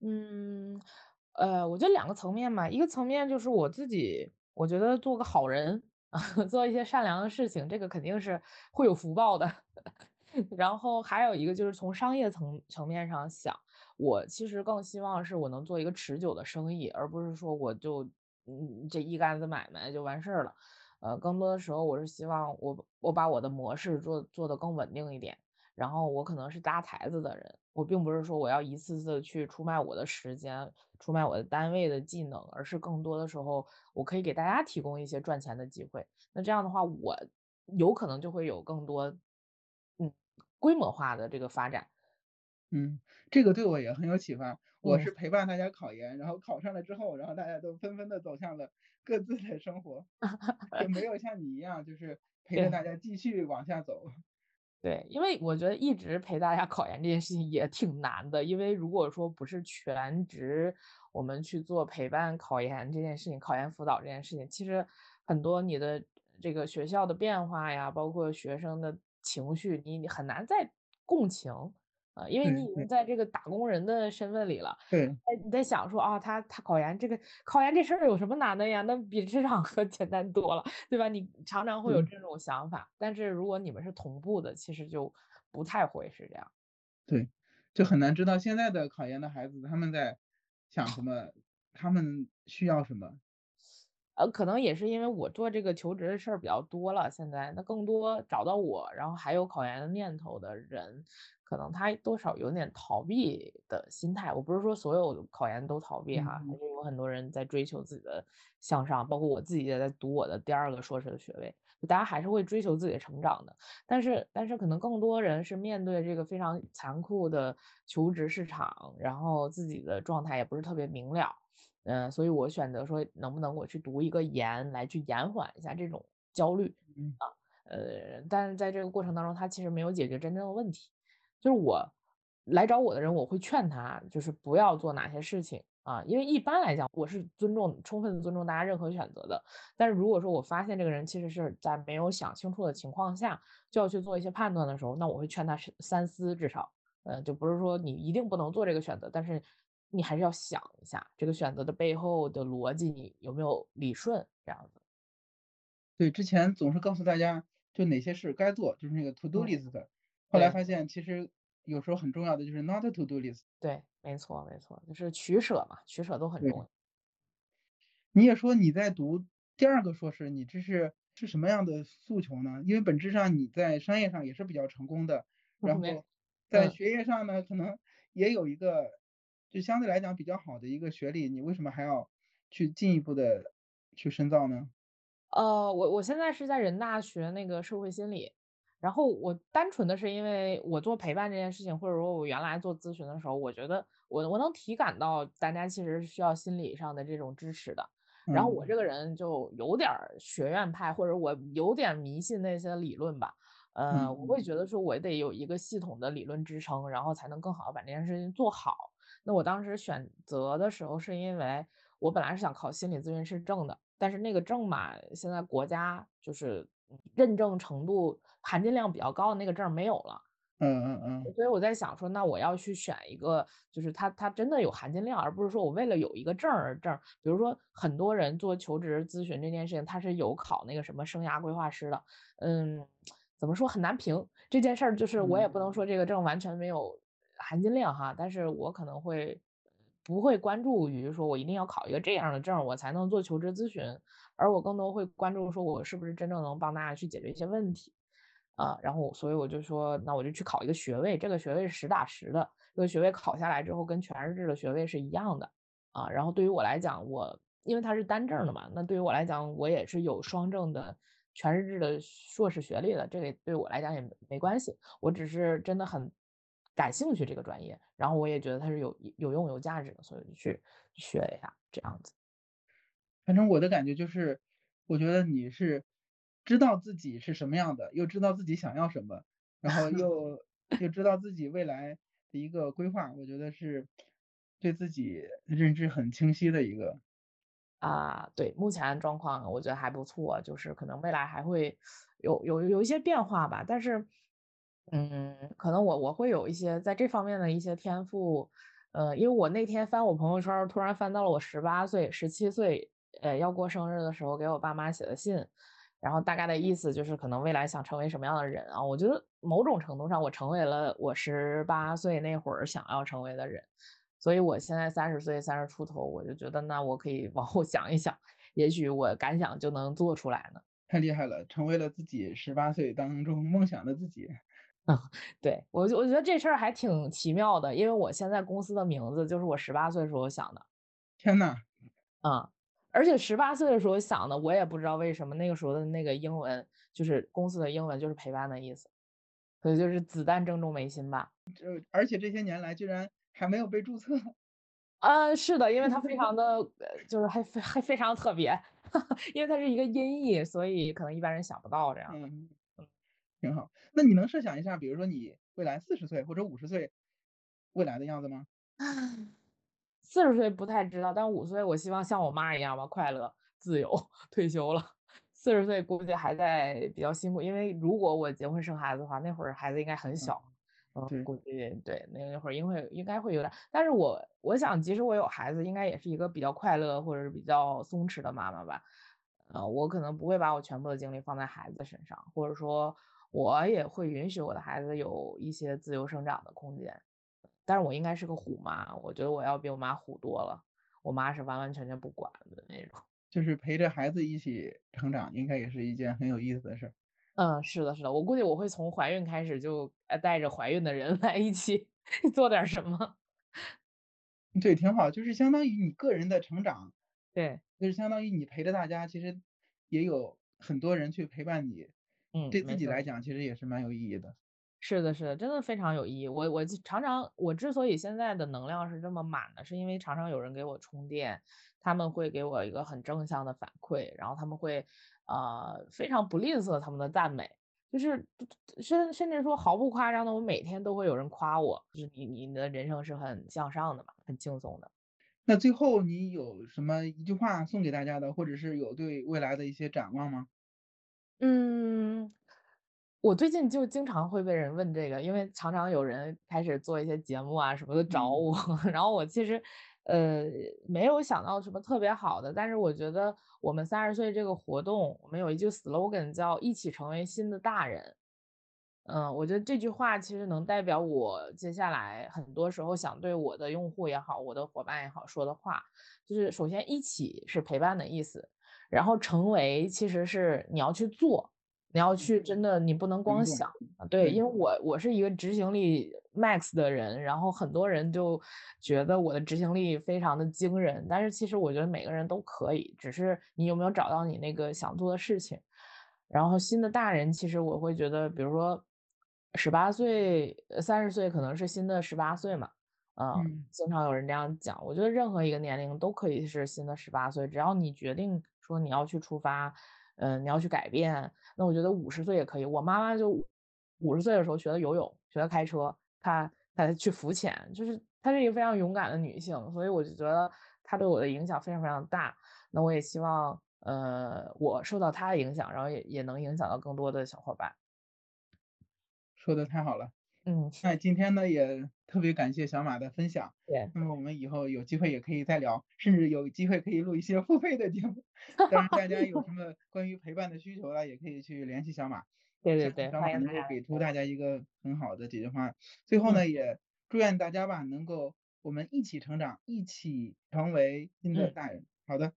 嗯，呃，我觉得两个层面嘛，一个层面就是我自己，我觉得做个好人，做一些善良的事情，这个肯定是会有福报的。然后还有一个就是从商业层层面上想，我其实更希望是我能做一个持久的生意，而不是说我就嗯这一竿子买卖就完事儿了。呃，更多的时候我是希望我我把我的模式做做得更稳定一点。然后我可能是搭台子的人，我并不是说我要一次次去出卖我的时间，出卖我的单位的技能，而是更多的时候，我可以给大家提供一些赚钱的机会。那这样的话，我有可能就会有更多，嗯，规模化的这个发展。嗯，这个对我也很有启发。我嗯，是陪伴大家考研，然后考上了之后，然后大家都纷纷的走向了各自的生活，就没有像你一样，就是 陪着，大家继续往下走。对，因为我觉得一直陪大家考研这件事情也挺难的，因为如果说不是全职，我们去做陪伴考研这件事情，考研辅导这件事情，其实很多你的这个学校的变化呀，包括学生的情绪，你你很难再共情。呃，因为你已经在这个打工人的身份里了，对，哎，你在想说啊，他他考研这个考研这事儿有什么难的呀？那比职场 可简单多了，对吧？你常常会有这种想法，但是如果你们是同步的，其实就不太会是这样。对，就很难知道现在的考研的孩子他们在想什么，他们需要什么。呃，可能也是因为我做这个求职的事儿比较多了，现在那更多找到我，然后还有考研的念头的人。可能他多少有点逃避的心态，我不是说所有考研都逃避哈，还是有很多人在追求自己的向上，包括我自己也在读我的第二个硕士的学位，就大家还是会追求自己的成长的，但是但是可能更多人是面对这个非常残酷的求职市场，然后自己的状态也不是特别明了，嗯，所以我选择说能不能我去读一个研来去延缓一下这种焦虑啊，呃，但是在这个过程当中，他其实没有解决真正的问题。就是我来找我的人，我会劝他，就是不要做哪些事情啊，因为一般来讲，我是尊重、充分尊重大家任何选择的。但是如果说我发现这个人其实是在没有想清楚的情况下就要去做一些判断的时候，那我会劝他三思，至少，呃，就不是说你一定不能做这个选择，但是你还是要想一下这个选择的背后的逻辑，你有没有理顺这样子。对，之前总是告诉大家，就哪些事该做，就是那个 to do list。后来发现，其实有时候很重要的就是 not to do list。对，没错，没错，就是取舍嘛，取舍都很重要。你也说你在读第二个硕士，你这是是什么样的诉求呢？因为本质上你在商业上也是比较成功的，然后在学业上呢，可能也有一个就相对来讲比较好的一个学历，你为什么还要去进一步的去深造呢？呃，我我现在是在人大学那个社会心理。然后我单纯的是因为我做陪伴这件事情，或者说我原来做咨询的时候，我觉得我我能体感到大家其实是需要心理上的这种支持的。然后我这个人就有点学院派，或者我有点迷信那些理论吧。呃，我会觉得说我得有一个系统的理论支撑，然后才能更好的把这件事情做好。那我当时选择的时候，是因为我本来是想考心理咨询师证的，但是那个证嘛，现在国家就是认证程度。含金量比较高的那个证没有了，嗯嗯嗯，所以我在想说，那我要去选一个，就是它它真的有含金量，而不是说我为了有一个证而证。比如说很多人做求职咨询这件事情，他是有考那个什么生涯规划师的，嗯，怎么说很难评这件事儿，就是我也不能说这个证完全没有含金量哈，但是我可能会不会关注于说我一定要考一个这样的证我才能做求职咨询，而我更多会关注说我是不是真正能帮大家去解决一些问题。啊，然后所以我就说，那我就去考一个学位，这个学位是实打实的，这个学位考下来之后跟全日制的学位是一样的啊。然后对于我来讲，我因为它是单证的嘛，那对于我来讲，我也是有双证的全日制的硕士学历的，这个对我来讲也没关系。我只是真的很感兴趣这个专业，然后我也觉得它是有有用有价值的，所以就去学一下这样子。反正我的感觉就是，我觉得你是。知道自己是什么样的，又知道自己想要什么，然后又 又知道自己未来的一个规划，我觉得是对自己认知很清晰的一个。啊，对，目前状况我觉得还不错，就是可能未来还会有有有一些变化吧。但是，嗯，可能我我会有一些在这方面的一些天赋。呃，因为我那天翻我朋友圈，突然翻到了我十八岁、十七岁，呃，要过生日的时候给我爸妈写的信。然后大概的意思就是，可能未来想成为什么样的人啊？我觉得某种程度上，我成为了我十八岁那会儿想要成为的人。所以我现在三十岁，三十出头，我就觉得那我可以 往后想一想，也许我敢想就能做出来呢。太厉害了，成为了自己十八岁当中梦想的自己。嗯，对我我觉得这事儿还挺奇妙的，因为我现在公司的名字就是我十八岁时候想的。天呐，啊！而且十八岁的时候想的，我也不知道为什么那个时候的那个英文就是公司的英文就是陪伴的意思，所以就是子弹正中眉心吧。就而且这些年来居然还没有被注册。呃，是的，因为它非常的就是还非还非常特别，因为它是一个音译，所以可能一般人想不到这样。嗯，挺好。那你能设想一下，比如说你未来四十岁或者五十岁未来的样子吗？四十岁不太知道，但五十岁我希望像我妈一样吧，快乐、自由、退休了。四十岁估计还在比较辛苦，因为如果我结婚生孩子的话，那会儿孩子应该很小，嗯，估计对那那会儿应会应该会有点。但是我我想，即使我有孩子，应该也是一个比较快乐或者是比较松弛的妈妈吧。呃，我可能不会把我全部的精力放在孩子身上，或者说，我也会允许我的孩子有一些自由生长的空间。但是我应该是个虎妈，我觉得我要比我妈虎多了。我妈是完完全全不管的那种，就是陪着孩子一起成长，应该也是一件很有意思的事儿。嗯，是的，是的，我估计我会从怀孕开始就带着怀孕的人来一起 做点什么。对，挺好，就是相当于你个人的成长。对，就是相当于你陪着大家，其实也有很多人去陪伴你。嗯，对自己来讲，其实也是蛮有意义的。是的，是的，真的非常有意义。我我常常，我之所以现在的能量是这么满的，是因为常常有人给我充电，他们会给我一个很正向的反馈，然后他们会呃非常不吝啬他们的赞美，就是甚甚至说毫不夸张的，我每天都会有人夸我，就是你你的人生是很向上的嘛，很轻松的。那最后你有什么一句话送给大家的，或者是有对未来的一些展望吗？嗯，我最近就经常会被人问这个，因为常常有人开始做一些节目啊什么的找我，然后我其实呃没有想到什么特别好的，但是我觉得我们三十岁这个活动，我们有一句 slogan 叫“一起成为新的大人”。嗯，我觉得这句话其实能代表我接下来很多时候想对我的用户也好，我的伙伴也好说的话，就是首先一起是陪伴的意思，然后成为其实是你要去做，你要去真的，你不能光想啊。对，因为我我是一个执行力 max 的人，然后很多人就觉得我的执行力非常的惊人，但是其实我觉得每个人都可以，只是你有没有找到你那个想做的事情。然后新的大人，其实我会觉得，比如说。十八岁、三十岁可能是新的十八岁嘛？嗯，经常有人这样讲。我觉得任何一个年龄都可以是新的十八岁，只要你决定说你要去出发，嗯，你要去改变。那我觉得五十岁也可以。我妈妈就五十岁的时候学的游泳，学的开车，她她去浮潜，就是她是一个非常勇敢的女性，所以我就觉得她对我的影响非常非常大。那我也希望，呃，我受到她的影响，然后也也能影响到更多的小伙伴。说的太好了，嗯，那今天呢也特别感谢小马的分享，对，那么我们以后有机会也可以再聊，甚至有机会可以录一些付费的节目。但是，大家有什么关于陪伴的需求了，也可以去联系小马，对对对，小马能够给出大家一个很好的解决方案。最后呢，也祝愿大家吧能够我们一起成长，一起成为新的大人。好的，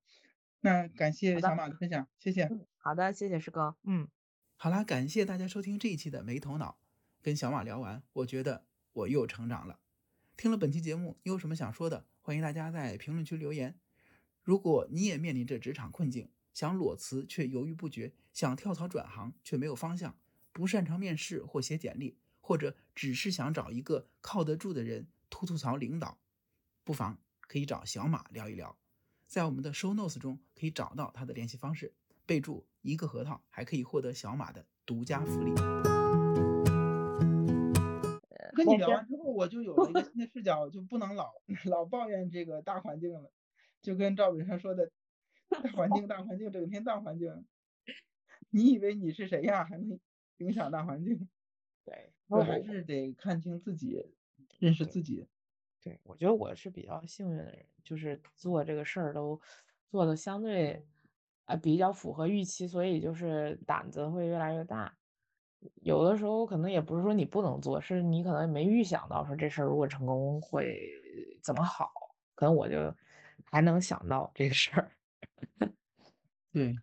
那感谢小马的分享，谢谢。好的，谢谢师哥。嗯，好啦，感谢大家收听这一期的没头脑。跟小马聊完，我觉得我又成长了。听了本期节目，你有什么想说的？欢迎大家在评论区留言。如果你也面临着职场困境，想裸辞却犹豫不决，想跳槽转行却没有方向，不擅长面试或写简历，或者只是想找一个靠得住的人吐吐槽领导，不妨可以找小马聊一聊。在我们的 show notes 中可以找到他的联系方式，备注一个核桃，还可以获得小马的独家福利。跟你聊完之后，我就有了一个新的视角，就不能老 老抱怨这个大环境了。就跟赵本山说的，大环境，大环境，整天大环境。你以为你是谁呀？还能影响大环境？对，我还是得看清自己，认识自己。对，我觉得我是比较幸运的人，就是做这个事儿都做的相对啊比较符合预期，所以就是胆子会越来越大。有的时候可能也不是说你不能做，是你可能没预想到说这事儿如果成功会怎么好。可能我就还能想到这个事儿。对，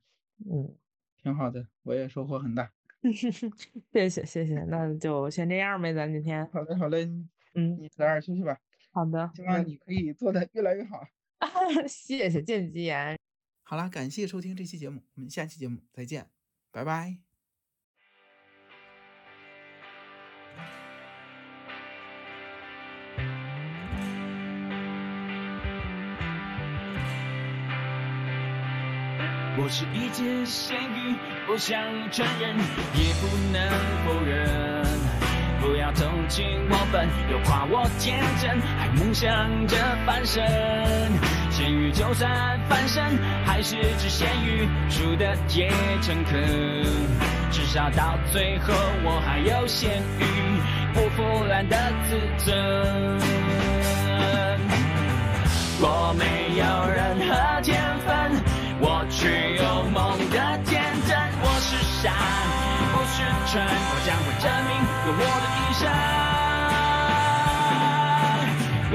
嗯，挺好的，我也收获很大。谢谢谢谢，那就先这样呗，咱今天。好嘞好嘞，嗯，你早点休息吧。好的，希望你可以做的越来越好。谢谢，见吉言。好啦，感谢收听这期节目，我们下期节目再见，拜拜。我是一只咸鱼，不想承认，也不能否认。不要同情我笨，又夸我天真，还梦想着翻身。咸鱼就算翻身，还是只咸鱼，输的也诚恳。至少到最后，我还有咸鱼不腐烂的自尊。我没有任何天分，去有梦的天真。我是山，不是川，我将会证明用我的一生。我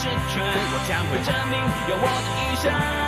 是泉，我将会证明用我的一生。